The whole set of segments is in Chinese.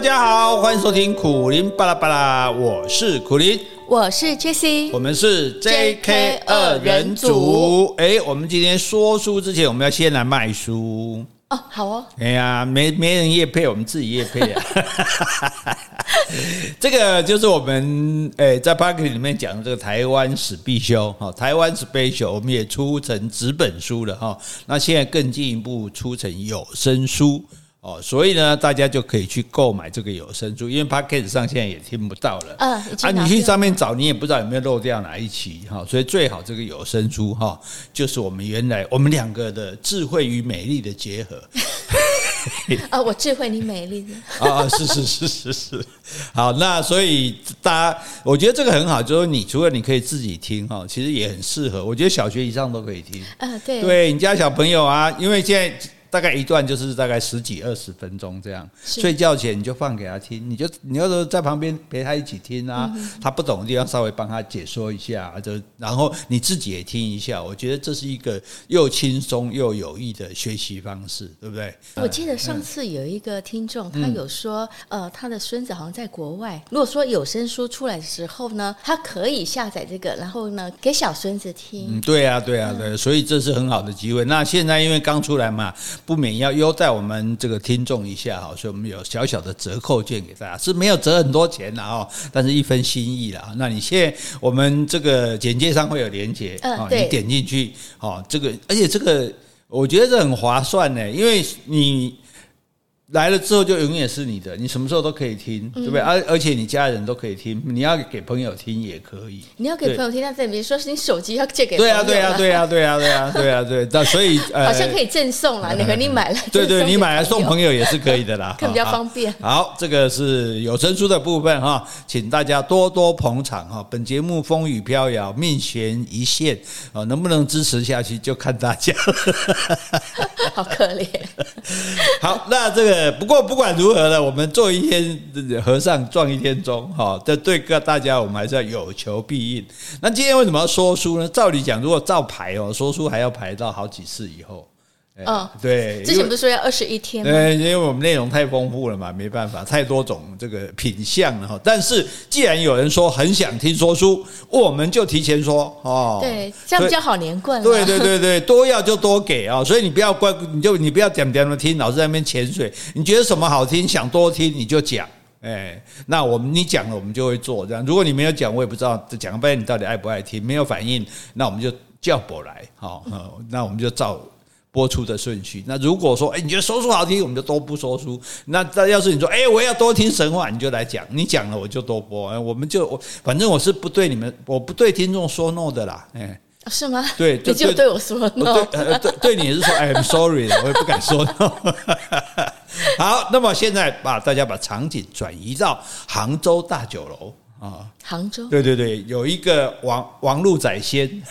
大家好，欢迎收听苦林巴拉巴拉，我是苦林，我是 Jessie，我们是 JK 二人组。哎，我们今天说书之前，我们要先来卖书哦，好哦。哎呀，没没人业配，我们自己业配啊。这个就是我们哎在 Podcast 里面讲的这个台湾史必修哈，台湾 Special，我们也出成纸本书了哈。那现在更进一步出成有声书。哦，所以呢，大家就可以去购买这个有声书，因为 Podcast 上现在也听不到了。嗯，啊，你去上面找，你也不知道有没有漏掉哪一期哈，所以最好这个有声书哈，就是我们原来我们两个的智慧与美丽的结合。啊，我智慧你美丽的 啊，是是是是是。好，那所以大家，我觉得这个很好，就是你除了你可以自己听哈，其实也很适合。我觉得小学以上都可以听。嗯，对，对你家小朋友啊，因为现在。大概一段就是大概十几二十分钟这样，睡觉前你就放给他听，你就你要是在旁边陪他一起听啊，他不懂的地方稍微帮他解说一下，就然后你自己也听一下，我觉得这是一个又轻松又有益的学习方式，对不对？我记得上次有一个听众他有说，呃，他的孙子好像在国外，如果说有声书出来的时候呢，他可以下载这个，然后呢给小孙子听。嗯，对啊，对啊，对，所以这是很好的机会。那现在因为刚出来嘛。不免要优待我们这个听众一下哈，所以我们有小小的折扣券给大家，是没有折很多钱的哈，但是一分心意啦。那你现在我们这个简介上会有连接啊，你点进去哦，这个而且这个我觉得这很划算呢，因为你。来了之后就永远是你的，你什么时候都可以听，对不对？而而且你家人都可以听，你要给朋友听也可以。你要给朋友听，那等于说是你手机要借给朋友。对啊，对啊，对啊，对啊，对啊，对啊，对。那所以好像可以赠送啦，你和你买了，对对，你买来送朋友也是可以的啦，更比较方便。好，这个是有声书的部分哈，请大家多多捧场哈。本节目风雨飘摇，命悬一线啊，能不能支持下去就看大家了。好可怜。好，那这个。不过不管如何呢，我们做一天和尚撞一天钟，哈，这对各大家我们还是要有求必应。那今天为什么要说书呢？照理讲，如果照排哦，说书还要排到好几次以后。嗯，对，之前不是说要二十一天吗？对，因为我们内容太丰富了嘛，没办法，太多种这个品相了哈。但是既然有人说很想听说书，我们就提前说哦。对，这样比较好连贯。对对对对，多要就多给啊，所以你不要怪，你就你不要点点的听，老是在那边潜水。你觉得什么好听，想多听你就讲，哎，那我们你讲了，我们就会做这样。如果你没有讲，我也不知道讲了半天你到底爱不爱听，没有反应，那我们就叫过来，好，那我们就照。播出的顺序。那如果说，哎，你觉得说书好听，我们就都不说书。那那要是你说，哎，我要多听神话，你就来讲。你讲了，我就多播。我们就，我反正我是不对你们，我不对听众说 no 的啦。哎，是吗？对，就你就对我说 no。对，对，对你也是说，I'm sorry，我也不敢说 no。好，那么现在把大家把场景转移到杭州大酒楼啊。杭州。对对对，有一个王王路宰仙。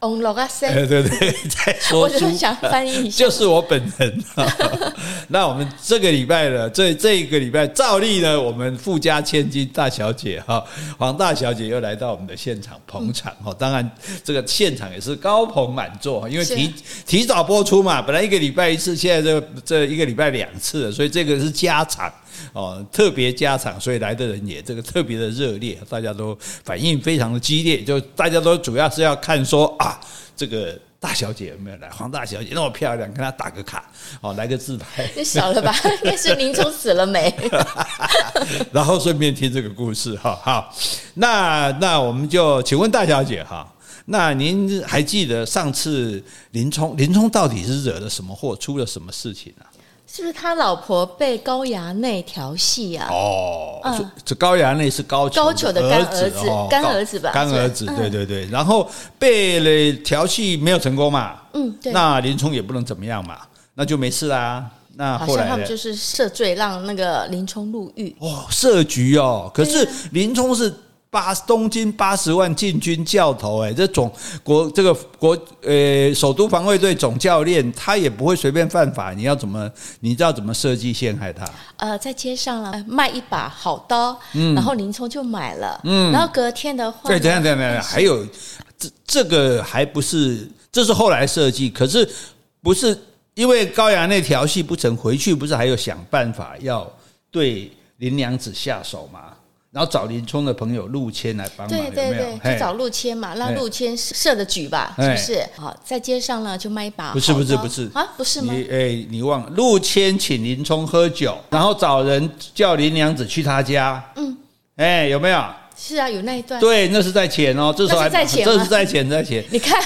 王路宰仙，对对对，在说书，我想翻译一下，就是我本人。那我们这个礼拜呢，这这一个礼拜照例呢，我们富家千金大小姐哈，黄大小姐又来到我们的现场捧场哈。当然，这个现场也是高朋满座，因为提提早播出嘛，本来一个礼拜一次，现在这这一个礼拜两次，所以这个是加场。哦，特别加场，所以来的人也这个特别的热烈，大家都反应非常的激烈，就大家都主要是要看说啊，这个大小姐有没有来？黄大小姐那么漂亮，跟她打个卡，哦，来个自拍。你少了吧？应该是林冲死了没？然后顺便听这个故事哈。好，那那我们就请问大小姐哈，那您还记得上次林冲林冲到底是惹了什么祸，出了什么事情啊？是不是他老婆被高衙内调戏啊？哦，嗯、这高衙内是高俅高俅的干儿子，干儿子吧？干儿子，对对对。然后被了调戏没有成功嘛？嗯，对。那林冲也不能怎么样嘛，那就没事啦。那后来好像他们就是设罪，让那个林冲入狱。哦，设局哦。可是林冲是。八东京八十万禁军教头，哎，这总国这个国呃首都防卫队总教练，他也不会随便犯法。你要怎么？你知道怎么设计陷害他？呃，在街上了卖一把好刀，嗯，然后林冲就买了，嗯，然后隔天的话，对，等等等等，还有这这个还不是，这是后来设计，可是不是因为高衙内调戏不成，回去不是还有想办法要对。林娘子下手嘛。然后找林冲的朋友陆谦来帮忙，对对对，就找陆谦嘛，让陆谦设的局吧，是不是？好，在街上呢就卖一把，不是不是不是啊，不是吗？你哎，你忘了陆谦请林冲喝酒，然后找人叫林娘子去他家，嗯，哎，有没有？是啊，有那一段。对，那是在前哦，这时候还在前，这是在前，在前。你看，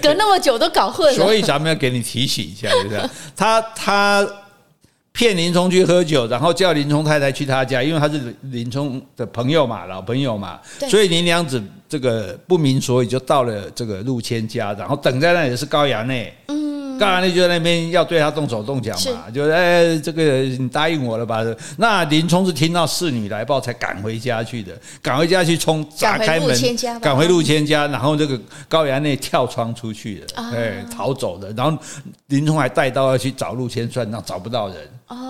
隔那么久都搞混了。所以咱们要给你提醒一下，就是他他。骗林冲去喝酒，然后叫林冲太太去他家，因为他是林冲的朋友嘛，老朋友嘛，所以林娘子这个不明所以就到了这个陆谦家，然后等在那里是高衙内。嗯。高衙内就在那边要对他动手动脚嘛，是就哎，这个你答应我了吧？那林冲是听到侍女来报才赶回家去的，赶回家去冲打开门，赶回陆谦家，然后这个高衙内跳窗出去的，哎，逃走的。然后林冲还带刀要去找陆谦算账，找不到人，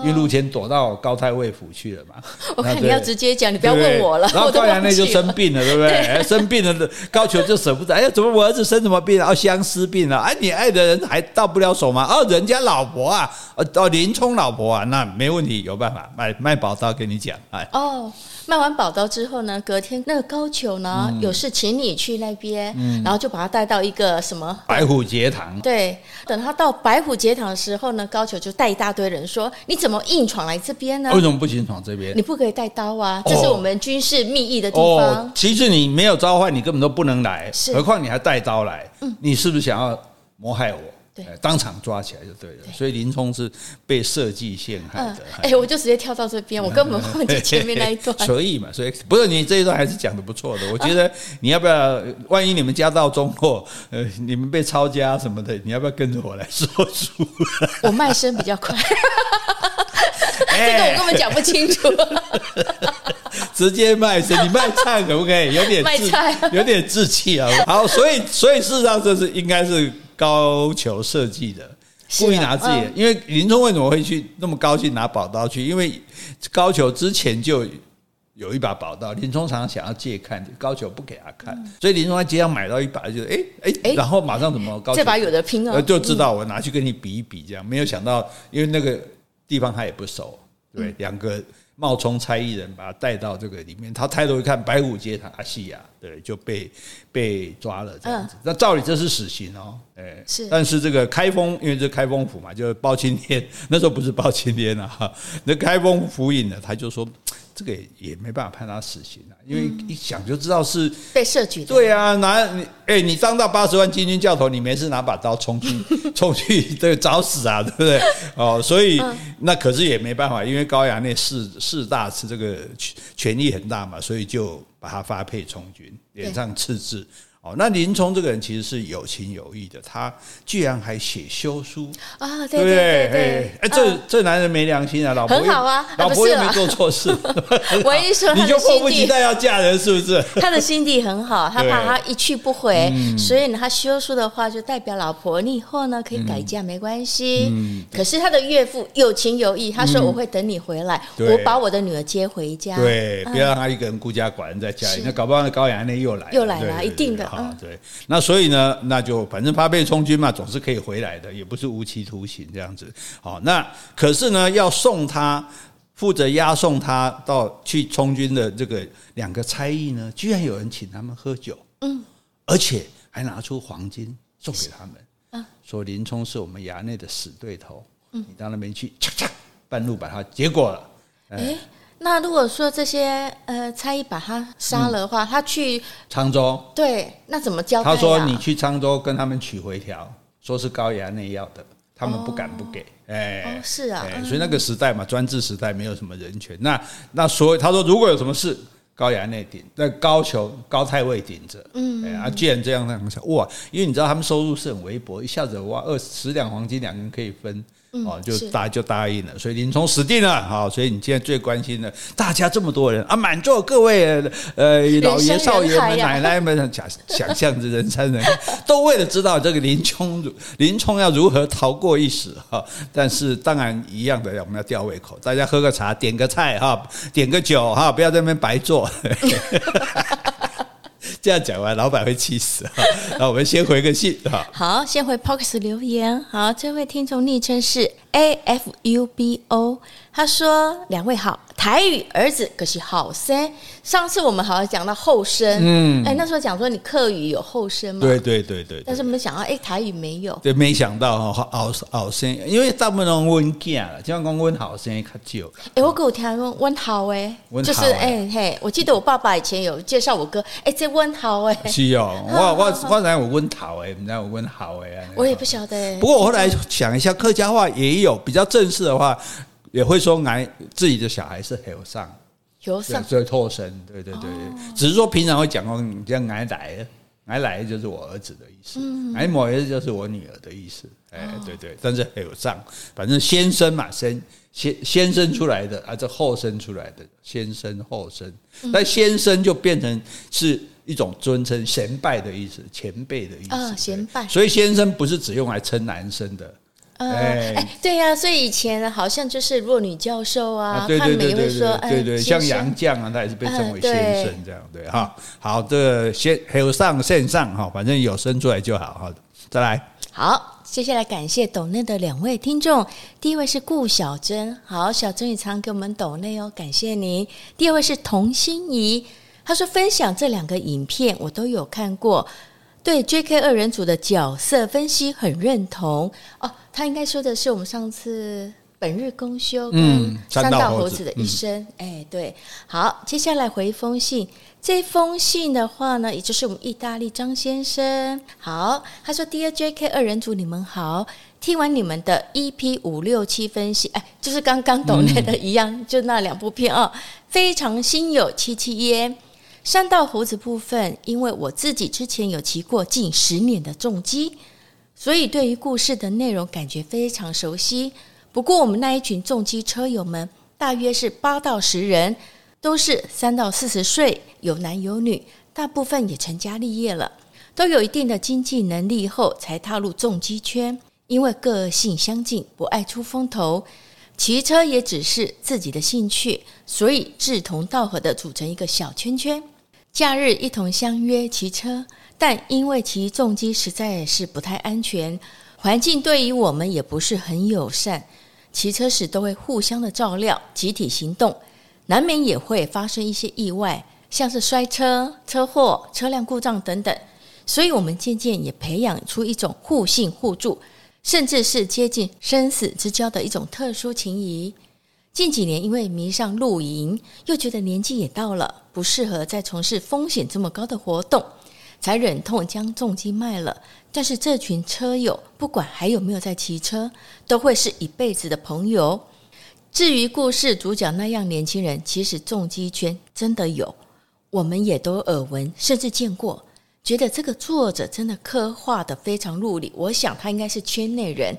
因为陆谦躲到高太尉府去了嘛。我看你要直接讲，你不要问我了。然后高衙内就生病了，对不对？生病了，高俅就舍不得。哎呀，怎么我儿子生什么病啊？相思病了。哎，你爱的人还到不了手吗？哦，人家老婆啊，哦，林冲老婆啊，那没问题，有办法卖卖宝刀给你讲，哎。哦，卖完宝刀之后呢，隔天那个高俅呢，嗯、有事请你去那边，嗯、然后就把他带到一个什么白虎节堂。对，等他到白虎节堂的时候呢，高俅就带一大堆人说：“你怎么硬闯来这边呢？为什么不行闯这边？你不可以带刀啊，这是我们军事密议的地方。哦”其实你没有召唤，你根本都不能来，是何况你还带刀来，嗯、你是不是想要谋害我？对，当场抓起来就对了。对，所以林冲是被设计陷害的。哎、嗯欸，我就直接跳到这边，我根本忘记前面那一段。所以嘛，所以不是你这一段还是讲的不错的。我觉得你要不要，万一你们家道中落，呃，你们被抄家什么的，你要不要跟着我来说书？我卖身比较快，这个我根本讲不清楚。直接卖身，你卖菜可不可以？有点卖菜，有点志气啊。好，所以所以事实上这是应该是。高俅设计的，故意拿自己的，因为林冲为什么会去那么高兴拿宝刀去？因为高俅之前就有一把宝刀，林冲常常想要借看，高俅不给他看，所以林冲在街上买到一把，就哎哎，然后马上怎么高俅这把有的拼了，就知道我拿去跟你比一比，这样没有想到，因为那个地方他也不熟，对，两个冒充差役人把他带到这个里面，他抬头一看，白虎节堂阿西亚，对，就被被抓了这样子。那照理这是死刑哦。哎，是，但是这个开封，因为这开封府嘛，就是包青天，那时候不是包青天啊，哈，那开封府尹呢，他就说，这个也也没办法判他死刑啊，因为一想就知道是被设局的。对啊，拿你，哎，你当到八十万禁军教头，你没事拿把刀冲去 冲去这个找死啊，对不对？哦，所以那可是也没办法，因为高衙内势势大，是这个权力很大嘛，所以就把他发配充军，脸上刺字。那林冲这个人其实是有情有义的，他居然还写休书啊，对对对对，哎，这这男人没良心啊，老婆很好啊，老婆又没做错事，我一说 你就迫不及待要嫁人是不是？他的心地很好，他怕他一去不回，所以呢，他休书的话就代表老婆，你以后呢可以改嫁没关系。可是他的岳父有情有义，他说我会等你回来，我把我的女儿接回家，对，不要让他一个人孤家寡人在家里，那搞不好那高衙内又来又来了，一定的。啊，对，那所以呢，那就反正发配充军嘛，总是可以回来的，也不是无期徒刑这样子。好，那可是呢，要送他负责押送他到去充军的这个两个差役呢，居然有人请他们喝酒，嗯，而且还拿出黄金送给他们，嗯，说林冲是我们衙内的死对头，嗯，你到那边去，嚓嚓，半路把他结果了，哎。那如果说这些呃差役把他杀了的话，嗯、他去沧州，对，那怎么交代？他说你去沧州跟他们取回条，说是高衙内要的，他们不敢不给。哎、哦，欸、是啊，所以那个时代嘛，专制时代没有什么人权。那那所以他说，如果有什么事，高衙内顶，那高俅高太尉顶着。嗯，啊，既然这样，那么想哇，因为你知道他们收入是很微薄，一下子哇二十两黄金，两个人可以分。哦，就答就答应了，所以林冲死定了。好，所以你现在最关心的，大家这么多人啊，满座各位呃老爷少爷们、奶奶们，想想象着人山人海，都为了知道这个林冲林冲要如何逃过一死哈。但是当然一样的，我们要吊胃口，大家喝个茶，点个菜哈，点个酒哈，不要在那边白坐。这样讲完，老板会气死哈。那我们先回个信哈。好，先回 Pox 留言。好，这位听众昵称是 A F U B O，他说：“两位好。”台语儿子可是好生。上次我们好像讲到后生，嗯，哎，那时候讲说你客语有后生吗？对对对对。但是没想到，哎，台语没有。对，没想到哈，后后生，因为大部分都温囝了，就像讲温后生较少。哎，我给我听说温好哎，就是哎嘿，我记得我爸爸以前有介绍我哥，哎，这温好哎。是哦，我我我然我温头哎，你知道有温好哎。我也不晓得。不过我后来想一下，客家话也有比较正式的话。也会说俺自己的小孩是后上，后上所以后生，对对对。对，哦、只是说平常会讲哦，你像俺来，俺来就是我儿子的意思，俺某儿子就是我女儿的意思，哎，对对，但是后上，反正先生嘛，先先先生出来的，啊，这后生出来的，先生后生，但先生就变成是一种尊称、贤拜的意思，前辈的意思，啊、哦，衔拜，所以先生不是只用来称男生的。呃，哎，对呀，所以以前好像就是若女教授啊，他们也会说，对对，像杨绛啊，他也是被称为先生这样，对哈。好，这个先有上线上哈，反正有生出来就好，好，再来。好，接下来感谢抖内的两位听众，第一位是顾小珍，好，小珍也常给我们抖内哦，感谢您。第二位是童心怡，她说分享这两个影片我都有看过。对 J.K. 二人组的角色分析很认同哦，他应该说的是我们上次本日公休跟三道猴子的一生。嗯、哎，对，好，接下来回一封信，这封信的话呢，也就是我们意大利张先生。好，他说：“Dear J.K. 二人组，你们好，听完你们的 EP 五六七分析，哎，就是刚刚懂那的一样，嗯、就那两部片哦，非常心有戚戚焉。”山道猴子部分，因为我自己之前有骑过近十年的重机，所以对于故事的内容感觉非常熟悉。不过我们那一群重机车友们，大约是八到十人，都是三到四十岁，有男有女，大部分也成家立业了，都有一定的经济能力后才踏入重机圈。因为个性相近，不爱出风头，骑车也只是自己的兴趣，所以志同道合的组成一个小圈圈。假日一同相约骑车，但因为骑重机实在是不太安全，环境对于我们也不是很友善。骑车时都会互相的照料，集体行动，难免也会发生一些意外，像是摔车、车祸、车辆故障等等。所以，我们渐渐也培养出一种互信互助，甚至是接近生死之交的一种特殊情谊。近几年，因为迷上露营，又觉得年纪也到了，不适合再从事风险这么高的活动，才忍痛将重机卖了。但是这群车友，不管还有没有在骑车，都会是一辈子的朋友。至于故事主角那样年轻人，其实重机圈真的有，我们也都耳闻，甚至见过。觉得这个作者真的刻画得非常入理，我想他应该是圈内人。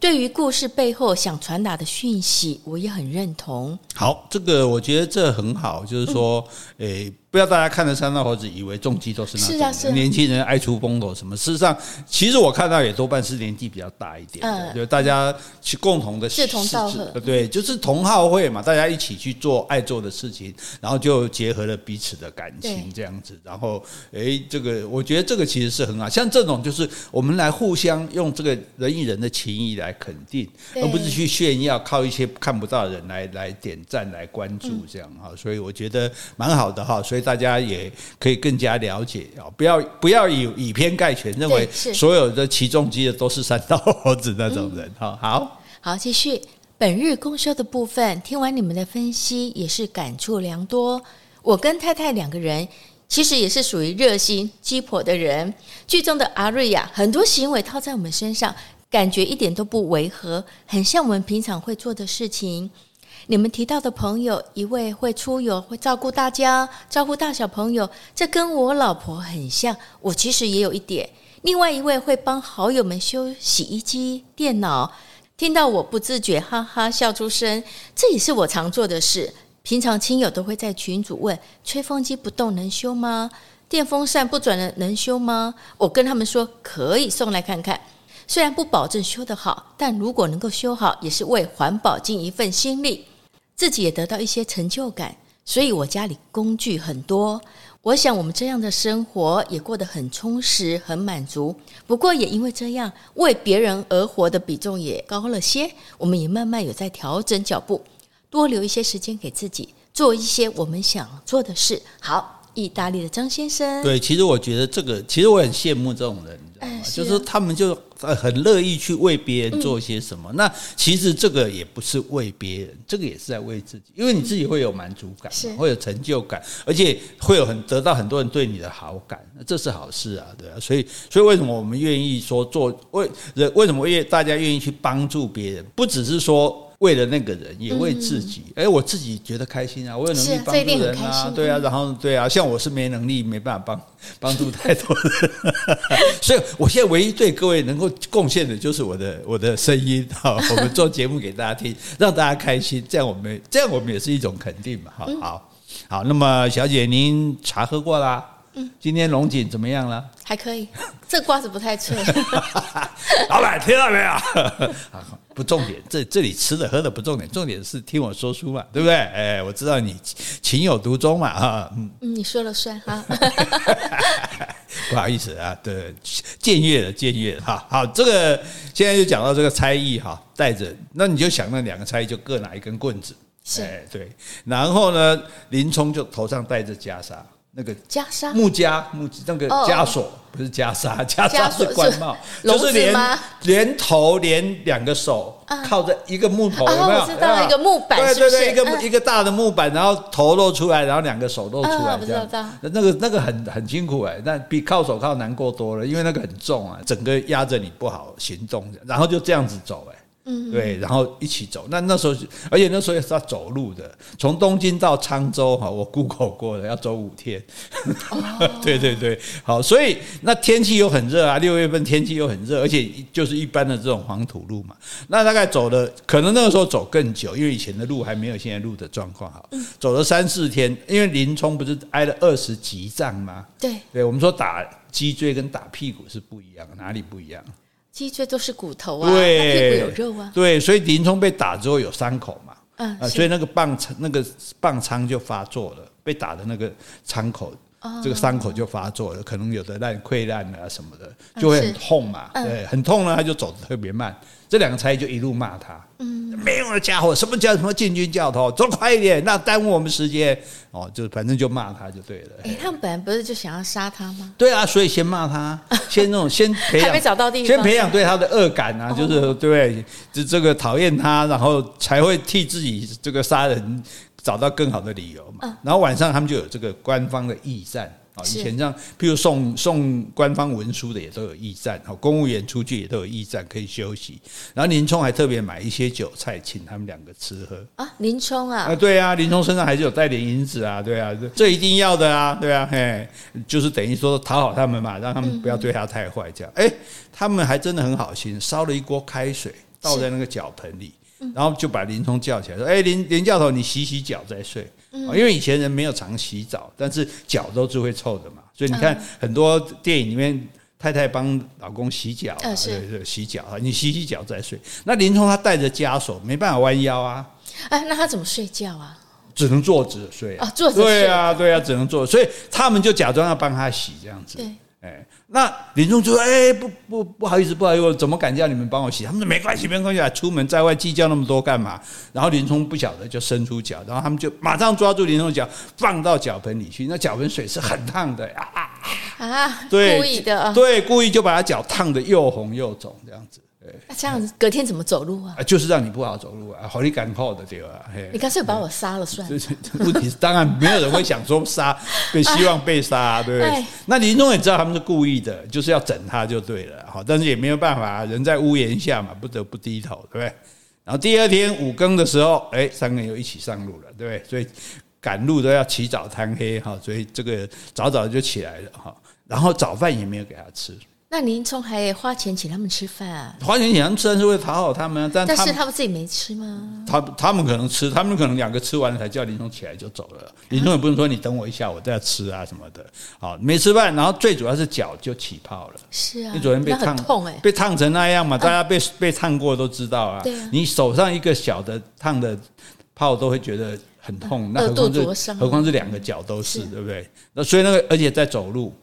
对于故事背后想传达的讯息，我也很认同。好，这个我觉得这很好，就是说，诶。不要大家看了三道猴子以为重机都是那种、啊啊、年轻人爱出风头什么。事实上，其实我看到也多半是年纪比较大一点的，嗯、就大家去共同的志同道合，对，就是同好会嘛，大家一起去做爱做的事情，然后就结合了彼此的感情这样子。然后，哎，这个我觉得这个其实是很好，像这种就是我们来互相用这个人与人的情谊来肯定，而不是去炫耀，靠一些看不到的人来来点赞来关注这样哈。嗯、所以我觉得蛮好的哈，所以。大家也可以更加了解啊！不要不要以以偏概全，认为所有的起重机的都是三道猴子那种人哈。好，好，继续本日公休的部分。听完你们的分析，也是感触良多。我跟太太两个人，其实也是属于热心鸡婆的人。剧中的阿瑞亚，很多行为套在我们身上，感觉一点都不违和，很像我们平常会做的事情。你们提到的朋友，一位会出游，会照顾大家，照顾大小朋友，这跟我老婆很像。我其实也有一点。另外一位会帮好友们修洗衣机、电脑，听到我不自觉哈哈笑出声，这也是我常做的事。平常亲友都会在群组问：吹风机不动能修吗？电风扇不转了能修吗？我跟他们说可以送来看看。虽然不保证修得好，但如果能够修好，也是为环保尽一份心力。自己也得到一些成就感，所以我家里工具很多。我想我们这样的生活也过得很充实、很满足。不过也因为这样，为别人而活的比重也高了些。我们也慢慢有在调整脚步，多留一些时间给自己，做一些我们想做的事。好，意大利的张先生，对，其实我觉得这个，其实我很羡慕这种人，知道吗？哎、就是他们就很乐意去为别人做些什么。嗯、那其实这个也不是为别人，这个也是在为自己，因为你自己会有满足感，嗯、会有成就感，而且会有很得到很多人对你的好感，那这是好事啊，对啊。所以，所以为什么我们愿意说做为人？为什么愿大家愿意去帮助别人？不只是说。为了那个人，也为自己。哎、嗯欸，我自己觉得开心啊！我有能力帮助人啊，对啊，然后对啊，像我是没能力，没办法帮 帮助太多人，所以我现在唯一对各位能够贡献的就是我的我的声音哈，我们做节目给大家听，让大家开心，这样我们这样我们也是一种肯定嘛，好好好。那么小姐，您茶喝过啦？嗯，今天龙井怎么样了？还可以，这瓜子不太脆。老板听到没有？不重点，这这里吃的喝的不重点，重点是听我说书嘛，对不对？哎，我知道你情有独钟嘛，哈，嗯，你说了算哈。不好意思啊，对，僭越了，僭越了，哈，好，这个现在就讲到这个差役哈，带着，那你就想那两个差役就各拿一根棍子，是，哎，对，然后呢，林冲就头上戴着袈裟。那个袈裟，木枷木那个枷锁不是袈裟，袈裟 是官帽，就是连连头连两个手靠着一个木头，有没有？知道一个木板，对对对，一个一个大的木板，然后头露出来，然后两个手露出来，这样。那个那个很很辛苦哎，那比靠手铐难过多了，因为那个很重啊，整个压着你不好行动，然后就这样子走哎。嗯，对，然后一起走。那那时候，而且那时候也是要走路的，从东京到沧州哈，我 Google 过了，要走五天。哦、对对对，好，所以那天气又很热啊，六月份天气又很热，而且就是一般的这种黄土路嘛。那大概走了，可能那个时候走更久，因为以前的路还没有现在路的状况好。走了三四天，因为林冲不是挨了二十级仗吗？对，对，我们说打脊椎跟打屁股是不一样，哪里不一样？脊椎都是骨头啊，对，屁股有肉啊。对，所以林冲被打之后有伤口嘛，嗯，所以那个棒疮那个棒疮就发作了，被打的那个伤口，这个伤口就发作了，可能有的烂溃烂啊什么的，就会很痛嘛，对，很痛呢，他就走的特别慢。这两个差役就一路骂他，嗯，没用的家伙，什么叫什么禁军教头，走快一点，那耽误我们时间。哦，就反正就骂他就对了。哎，他们本来不是就想要杀他吗？对啊，所以先骂他，先那种先培养，还没找到地方，先培养对他的恶感啊，就是对，就这个讨厌他，然后才会替自己这个杀人找到更好的理由嘛。然后晚上他们就有这个官方的驿站。以前这样，譬如送送官方文书的也都有驿站，好，公务员出去也都有驿站可以休息。然后林冲还特别买一些酒菜请他们两个吃喝啊。林冲啊，啊对啊，林冲身上还是有带点银子啊，对啊，这一定要的啊，对啊，嘿，就是等于说讨好他们嘛，让他们不要对他太坏，这样。哎，他们还真的很好心，烧了一锅开水倒在那个脚盆里，然后就把林冲叫起来说：“哎，林林教头，你洗洗脚再睡。”因为以前人没有常洗澡，但是脚都是会臭的嘛，所以你看很多电影里面太太帮老公洗脚，啊，对对，洗脚啊，你洗洗脚再睡。那林冲他带着枷锁，没办法弯腰啊，哎，那他怎么睡觉啊？只能坐着睡啊，坐着睡，对啊，对啊，只能坐。所以他们就假装要帮他洗这样子。对哎，那林冲就说：“哎，不不不好意思，不好意思，怎么敢叫你们帮我洗？”他们说：“没关系，没关系，出门在外计较那么多干嘛？”然后林冲不晓得，就伸出脚，然后他们就马上抓住林冲的脚，放到脚盆里去。那脚盆水是很烫的啊啊！对，故意的，对，故意就把他脚烫得又红又肿，这样子。那这样子隔天怎么走路啊？就是让你不好走路啊，好你赶跑的对吧？你干脆把我杀了算了。问题是当然没有人会想说杀，被希望被杀，对不对？那林冲也知道他们是故意的，就是要整他就对了。好，但是也没有办法，人在屋檐下嘛，不得不低头，对不对？然后第二天五更的时候，哎，三个人又一起上路了，对不对？所以赶路都要起早贪黑哈，所以这个早早就起来了哈。然后早饭也没有给他吃。那林冲还花钱请他们吃饭啊？花钱请他们吃饭是为讨好他们，但但是他们自己没吃吗？他他们可能吃，他们可能两个吃完了才叫林冲起来就走了。林冲也不能说你等我一下，我再吃啊什么的。好，没吃饭，然后最主要是脚就起泡了。是啊，你昨天被烫痛哎，被烫成那样嘛？大家被被烫过都知道啊。对啊，你手上一个小的烫的泡都会觉得很痛，那何况是何况是两个脚都是，对不对？那所以那个而且在走路。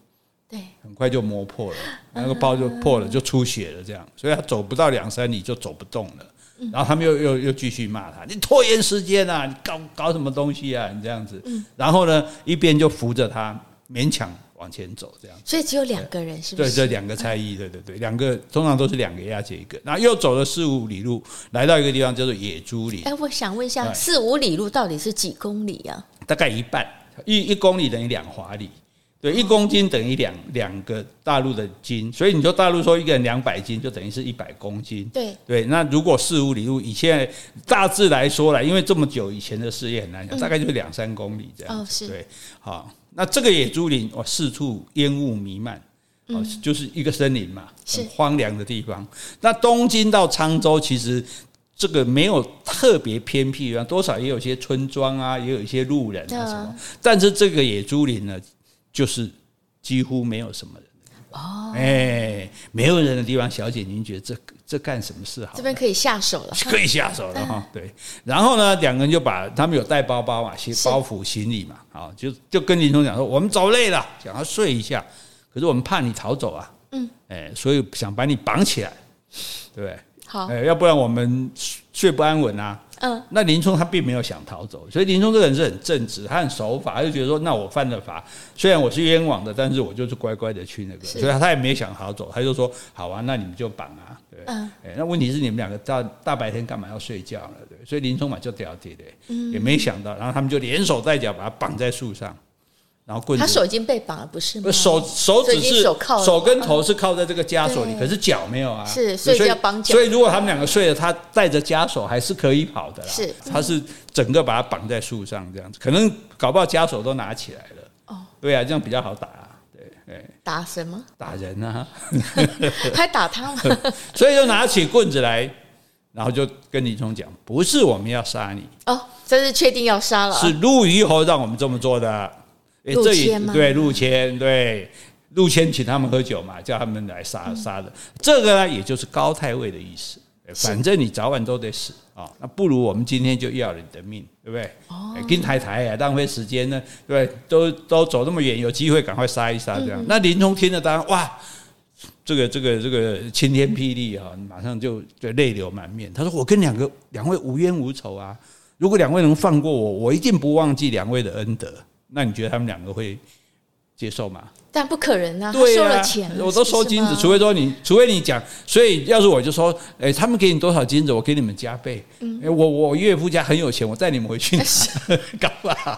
对，很快就磨破了，那个包就破了，就出血了，这样，所以他走不到两三里就走不动了。然后他们又又又继续骂他，你拖延时间啊，你搞搞什么东西啊，你这样子。然后呢，一边就扶着他勉强往前走，这样。所以只有两个人，是不是？对，这两个差役，对对对，两个通常都是两个押解一个。然后又走了四五里路，来到一个地方叫做野猪林。哎，我想问一下，四五里路到底是几公里啊？大概一半，一一公里等于两华里。对，一公斤等于两两个大陆的斤，所以你说大陆说一个人两百斤，就等于是一百公斤。对对，那如果四五里路，以现在大致来说来，因为这么久以前的事也很难讲，大概就是两三公里这样。哦，是。对，好，那这个野猪林，哇，四处烟雾弥漫，哦，就是一个森林嘛，很荒凉的地方。那东京到沧州，其实这个没有特别偏僻，多少也有些村庄啊，也有一些路人啊什么。但是这个野猪林呢？就是几乎没有什么人哦，哎，没有人的地方，小姐，您觉得这这干什么事好？这边可以下手了，可以下手了 哈。对，然后呢，两个人就把他们有带包包嘛，行包袱行李嘛，啊，就就跟林冲讲说，我们走累了，想要睡一下，可是我们怕你逃走啊，嗯，哎，所以想把你绑起来，对不对？好，哎，要不然我们睡不安稳啊。嗯，那林冲他并没有想逃走，所以林冲这个人是很正直，他很守法，他就觉得说，那我犯了法，虽然我是冤枉的，但是我就是乖乖的去那个，所以他也没想逃走，他就说，好啊，那你们就绑啊，对，嗯，那问题是你们两个大大白天干嘛要睡觉呢？对，所以林冲嘛就掉地的，也没想到，然后他们就连手带脚把他绑在树上。然后棍子，他手已经被绑了，不是吗？手手指是手靠手跟头是靠在这个枷锁里，可是脚没有啊。是，所以要绑脚。所以如果他们两个睡了，他带着枷锁还是可以跑的啦。是，他是整个把他绑在树上这样子，可能搞不好枷锁都拿起来了。哦，对啊，这样比较好打啊。对对，打什么？打人啊！还打他吗？所以就拿起棍子来，然后就跟林冲讲：“不是我们要杀你哦，这是确定要杀了，是陆虞侯让我们这么做的。”哎，这也对陆谦，对陆谦请他们喝酒嘛，叫他们来杀杀的。这个呢，也就是高太尉的意思。反正你早晚都得死啊，那不如我们今天就要了你的命，对不对？哦，跟太太啊，浪费时间呢，对，都都走那么远，有机会赶快杀一杀这样。那林冲听了，当然哇，这个这个这个晴天霹雳啊，马上就就泪流满面。他说：“我跟两个两位无冤无仇啊，如果两位能放过我，我一定不忘记两位的恩德。”那你觉得他们两个会接受吗？但不可能啊！对啊，我都收金子，除非说你，除非你讲，所以要是我就说，哎，他们给你多少金子，我给你们加倍。嗯，我我岳父家很有钱，我带你们回去 搞不好？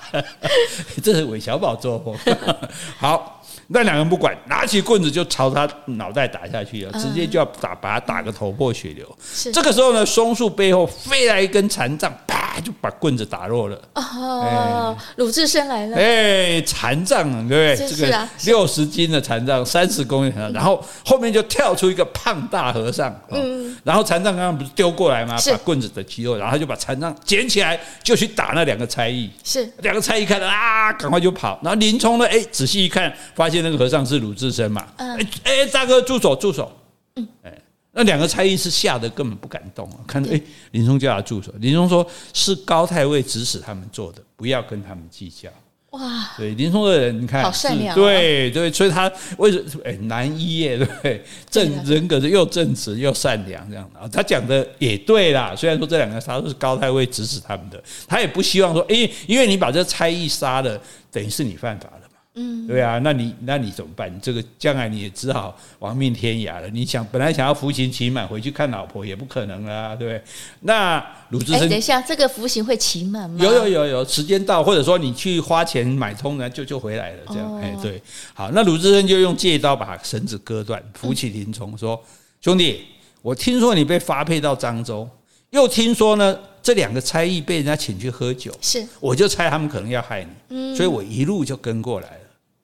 这是韦小宝作风。好。那两个人不管，拿起棍子就朝他脑袋打下去了，直接就要打，把他打个头破血流。是这个时候呢，松树背后飞来一根残杖，啪就把棍子打落了。哦，鲁智深来了。哎，残杖，对不对？这个六十斤的残杖，三十公斤，然后后面就跳出一个胖大和尚。嗯，然后残杖刚刚不是丢过来吗？把棍子的肌肉，然后他就把残杖捡起来，就去打那两个差役。是两个差役看到啊，赶快就跑。然后林冲呢，哎，仔细一看，发现。那个和尚是鲁智深嘛？哎哎，大哥住手住手！嗯，哎，那两个差役是吓得根本不敢动啊！看着哎，林冲叫他住手，林冲说是高太尉指使他们做的，不要跟他们计较。哇，对，林冲的人你看，好善良，对对，所以他为什么哎男一耶？对，正人格是又正直又善良这样的。他讲的也对啦，虽然说这两个杀都是高太尉指使他们的，他也不希望说哎，因为你把这差役杀了，等于是你犯法了。嗯，对啊，那你那你怎么办？你这个将来你也只好亡命天涯了。你想本来想要服刑期满回去看老婆也不可能啦，对不对？那鲁智深，哎，等一下，这个服刑会期满吗？有有有有，时间到，或者说你去花钱买通呢，就就回来了，这样。哎，对，好，那鲁智深就用借刀把绳子割断，扶起林冲说：“兄弟，我听说你被发配到漳州，又听说呢这两个差役被人家请去喝酒，是，我就猜他们可能要害你，嗯，所以我一路就跟过来了。”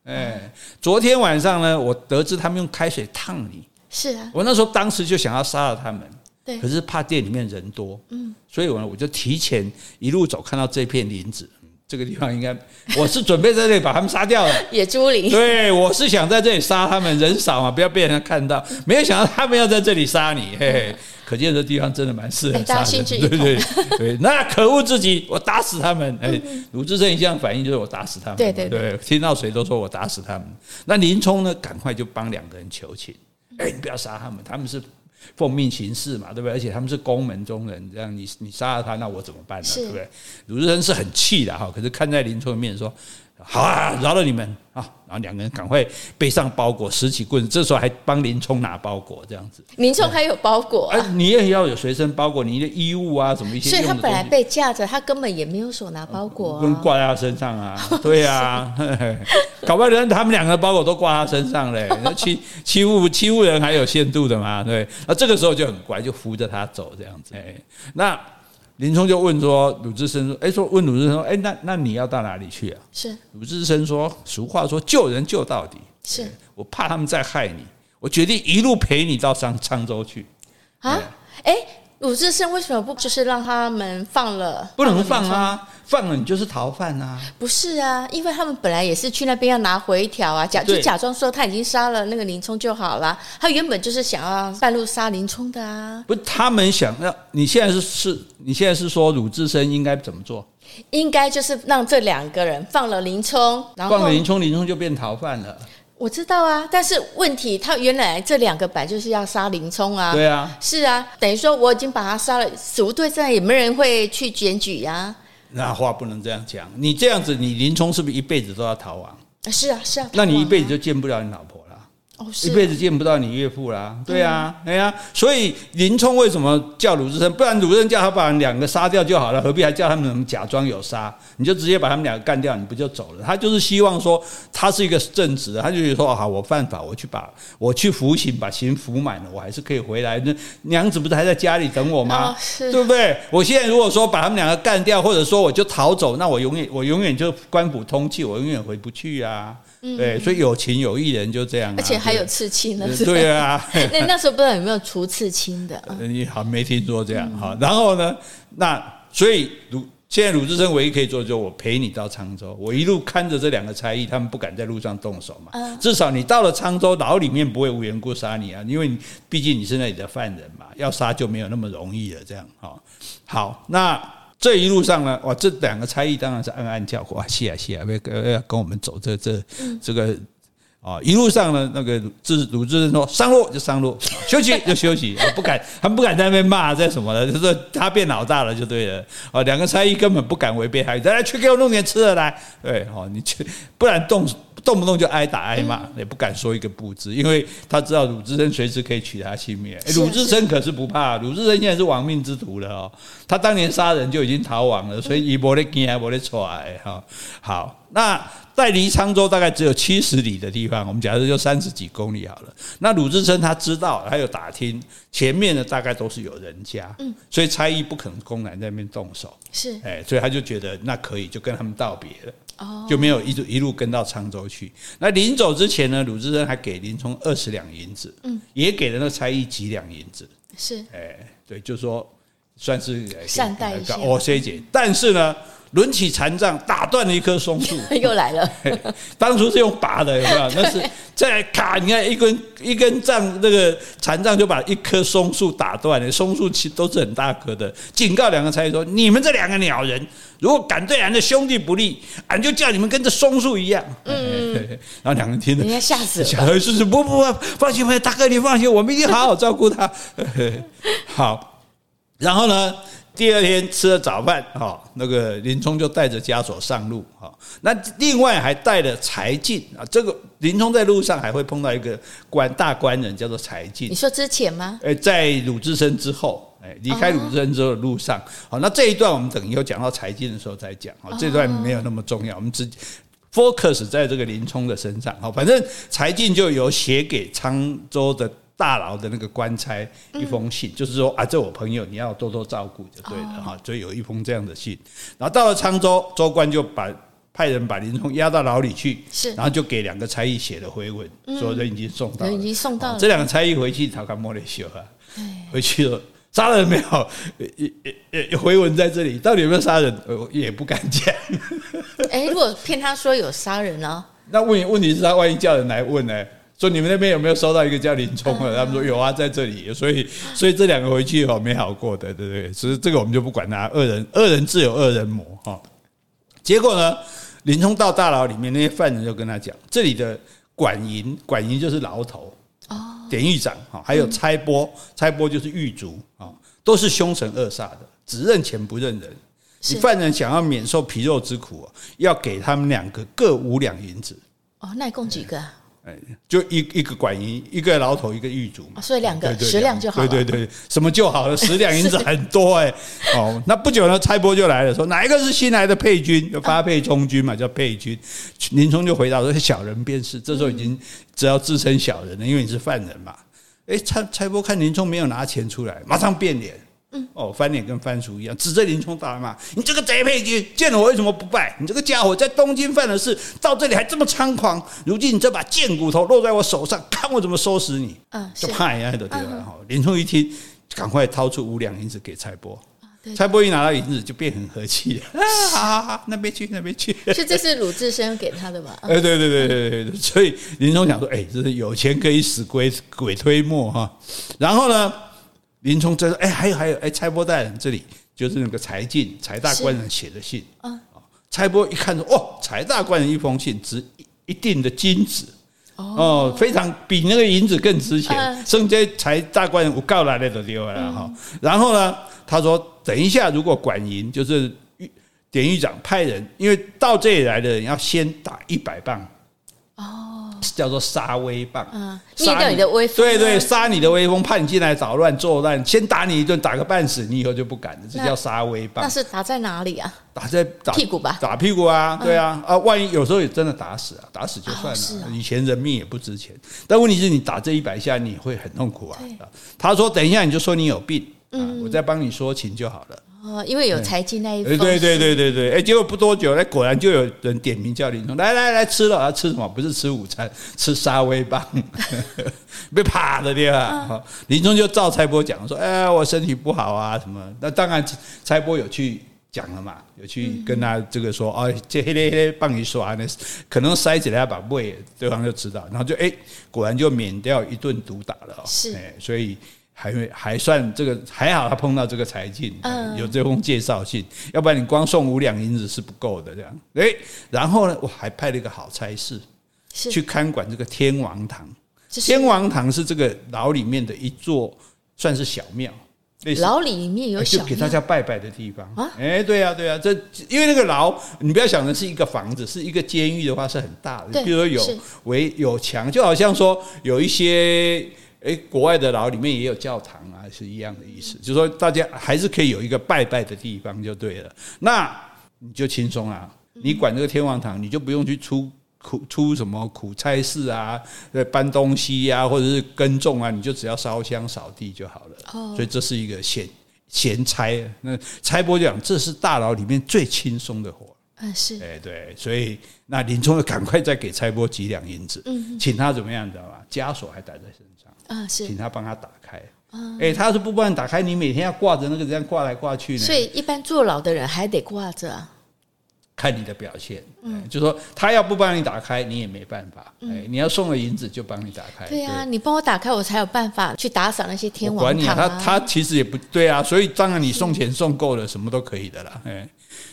哎，昨天晚上呢，我得知他们用开水烫你。是啊，我那时候当时就想要杀了他们，对，可是怕店里面人多，嗯，所以我呢，我就提前一路走，看到这片林子，这个地方应该，我是准备在这里把他们杀掉了。野猪林，对，我是想在这里杀他们，人少嘛，不要被人家看到。没有想到他们要在这里杀你，嘿嘿。可见这地方真的蛮适合杀人，对对对，那可恶自己，我打死他们！哎，鲁智深一向反应就是我打死他们，对对对，听到谁都说我打死他们。那林冲呢，赶快就帮两个人求情，哎，你不要杀他们，他们是奉命行事嘛，对不对？而且他们是宫门中人，这样你你杀了他，那我怎么办呢？对不对？鲁智深是很气的哈，可是看在林冲的面说。好啊，饶了你们啊！然后两个人赶快背上包裹，拾起棍子，这时候还帮林冲拿包裹，这样子。林冲还有包裹啊？你也要有随身包裹，你的衣物啊，什么一些。所以他本来被架着，他根本也没有手拿包裹，不能挂在他身上啊。对啊，搞不好人他们两个包裹都挂他身上嘞，欺欺负欺负人还有限度的嘛？对，那这个时候就很乖，就扶着他走这样子。哎，那。林冲就问说：“鲁智深说，哎，说问鲁智深说，哎，那那你要到哪里去啊？”是鲁智深说：“俗话说，救人救到底。是我怕他们再害你，我决定一路陪你到商沧州去。”啊，哎。鲁智深为什么不就是让他们放了？不能放啊！放了你就是逃犯啊！不是啊，因为他们本来也是去那边要拿回条啊，假就假装说他已经杀了那个林冲就好了。他原本就是想要半路杀林冲的啊！不是他们想要，你现在是是，你现在是说鲁智深应该怎么做？应该就是让这两个人放了林冲，然后放了林冲，林冲就变逃犯了。我知道啊，但是问题他原来这两个本就是要杀林冲啊，对啊，是啊，等于说我已经把他杀了，死无对证，也没人会去检举呀。那话不能这样讲，你这样子，你林冲是不是一辈子都要逃亡？是啊，是啊，那你一辈子就见不了你老婆。哦、一辈子见不到你岳父啦，对啊，哎呀、啊，所以林冲为什么叫鲁智深？不然鲁智深叫他把两个杀掉就好了，何必还叫他们假装有杀？你就直接把他们两个干掉，你不就走了？他就是希望说他是一个正直的，他就觉得说好，我犯法，我去把我去服刑，把刑服满了，我还是可以回来。那娘子不是还在家里等我吗？哦、是对不对？我现在如果说把他们两个干掉，或者说我就逃走，那我永远我永远就官府通缉，我永远回不去啊。对，所以有情有义人就这样，而且还有刺青呢。对啊，那那时候不知道有没有除刺青的？你好，没听说这样哈。然后呢，那所以鲁现在鲁智深唯一可以做的就是我陪你到沧州，我一路看着这两个差役，他们不敢在路上动手嘛。至少你到了沧州，牢里面不会无缘故杀你啊，因为毕竟你是那里的犯人嘛，要杀就没有那么容易了。这样哈，好那。这一路上呢，哇，这两个差役当然是暗暗叫苦，谢啊谢啊，要要跟我们走这这这个啊，一路上呢，那个智鲁智深说上路就上路，休息就休息，不敢，他们不敢在那边骂在什么的，就是他变老大了就对了。啊，两个差役根本不敢违背他，来去给我弄点吃的来，对，哦，你去，不然动。动不动就挨打挨骂，也不敢说一个不字，因为他知道鲁智深随时可以取他性命。鲁智深可是不怕，鲁智深现在是亡命之徒了哦。他当年杀人就已经逃亡了，所以一波的惊还波的出来哈。好，那在离沧州大概只有七十里的地方，我们假设就三十几公里好了。那鲁智深他知道，他有打听前面的大概都是有人家，所以差役不可能公然在那边动手。是，哎，所以他就觉得那可以，就跟他们道别了。就没有一路一路跟到沧州去。那临走之前呢，鲁智深还给林冲二十两银子，嗯，也给了那差役几两银子。是，哎，对，就说算是善待一下。哦，谢姐。但是呢。抡起残杖，打断了一棵松树。又来了，当初是用拔的，有没有？那是再卡，你看一根一根杖，那个残杖就把一棵松树打断了。松树其实都是很大棵的。警告两个差役说：“你们这两个鸟人，如果敢对俺的兄弟不利，俺就叫你们跟这松树一样。”嗯，然后两个人听了，人家吓死了。小孩是是不不不，放心，大哥你放心，我们一定好好照顾他。好，然后呢？第二天吃了早饭，哈，那个林冲就带着枷锁上路，哈。那另外还带了柴进啊，这个林冲在路上还会碰到一个官大官人，叫做柴进。你说之前吗？诶，在鲁智深之后，诶，离开鲁智深之后的路上，好，那这一段我们等以后讲到柴进的时候再讲，啊，这段没有那么重要，我们只 focus 在这个林冲的身上，好，反正柴进就有写给沧州的。大牢的那个官差一封信，嗯、就是说啊，这我朋友你要多多照顾就对了哈，所以有一封这样的信。然后到了沧州，州官就把派人把林冲押到牢里去，是，然后就给两个差役写了回文，嗯、说人已经送到了，人已经送到了。这两个差役回去，他看莫雷修啊，回去了杀人没有？也也也回文在这里，到底有没有杀人？我也不敢讲。哎，如果骗他说有杀人呢？那问问题是他万一叫人来问呢？说你们那边有没有收到一个叫林冲的？他们说有啊，在这里。所以，所以这两个回去以后没好过的，对不对？所以这个我们就不管他，恶人恶人自有恶人磨哈。结果呢，林冲到大牢里面，那些犯人就跟他讲，这里的管营，管营就是牢头，哦，典狱长哈，还有差拨，差拨就是狱卒啊，都是凶神恶煞的，只认钱不认人。你犯人想要免受皮肉之苦，要给他们两个各五两银子。哦，那一共几个？哎，就一一个管营，一个牢头，一个狱卒嘛，所以两个十两就好了。对对对，什么就好了？十两银子很多哎。哦，那不久呢，差拨就来了，说哪一个是新来的配军？就发配充军嘛，叫配军。林冲就回答说：“小人便是。”这时候已经只要自称小人了，因为你是犯人嘛。哎，差差拨看林冲没有拿钱出来，马上变脸。嗯，哦，翻脸跟番薯一样，指着林冲大骂：“你这个贼配军，见了我为什么不拜？你这个家伙在东京犯了事，到这里还这么猖狂。如今你这把贱骨头落在我手上，看我怎么收拾你！”嗯，就怕一样的对吧？哈，林冲一听，赶快掏出五两银子给蔡波。蔡伯一拿到银子，就变很和气了。好好好，那边去，那边去。是这是鲁智深给他的吧？哎，对对对对对对。所以林冲想说：“哎，这是有钱可以使鬼鬼推磨哈。”然后呢？林冲在说：“哎，还有还有，哎，差拨大人，这里就是那个柴进柴大官人写的信啊。差拨一看说：哦，柴大官人一封信值一一定的金子哦，非常比那个银子更值钱。剩这柴大官人我告来的都丢了哈。然后呢，他说：等一下，如果管营就是典狱长派人，因为到这里来的人要先打一百棒。”叫做杀威棒，嗯，灭掉你的威风，对对，杀你的威风，怕你进来捣乱作乱，先打你一顿，打个半死，你以后就不敢了。这叫杀威棒。那是打在哪里啊？打在打屁股吧？打屁股啊？对啊，啊，万一有时候也真的打死啊，打死就算了。以前人命也不值钱，但问题是你打这一百下，你会很痛苦啊。他说：“等一下，你就说你有病，我再帮你说情就好了。”哦，因为有财进那一封，对对对对对，哎，结果不多久，那，果然就有人点名叫林冲，来来来，吃了啊，吃什么？不是吃午餐，吃沙威棒，被啪的对吧？林冲就照差拨讲说，哎，我身体不好啊，什么？那当然，差拨有去讲了嘛，有去跟他这个说，哦，这黑嘞黑嘞棒一刷，那可能塞起来把胃，对方就知道，然后就哎，果然就免掉一顿毒打了，是，哎，所以。还还算这个还好，他碰到这个柴进，有这封介绍信，要不然你光送五两银子是不够的。这样，哎，然后呢，我还派了一个好差事，去看管这个天王堂。天王堂是这个牢里面的一座算是小庙，牢里面有就给大家拜拜的地方啊。哎，对啊，对啊，这因为那个牢，你不要想的是一个房子，是一个监狱的话是很大的，比如说有围有墙，就好像说有一些。诶，国外的牢里面也有教堂啊，是一样的意思，就是说大家还是可以有一个拜拜的地方就对了。那你就轻松啊，你管这个天王堂，你就不用去出苦出什么苦差事啊，搬东西呀、啊，或者是耕种啊，你就只要烧香扫地就好了。哦，所以这是一个闲闲差。那差拨讲，这是大牢里面最轻松的活。嗯，是。哎，对，所以那林冲就赶快再给差拨几两银子，嗯，请他怎么样，知道吧？枷锁还带在身上。啊，是，请他帮他打开。啊，哎，他要是不帮你打开，你每天要挂着那个这样挂来挂去呢。所以一般坐牢的人还得挂着啊。看你的表现，嗯，就说他要不帮你打开，你也没办法。哎，你要送了银子就帮你打开。对呀，你帮我打开，我才有办法去打扫那些天。管你，他他其实也不对啊，所以当然你送钱送够了，什么都可以的啦。哎，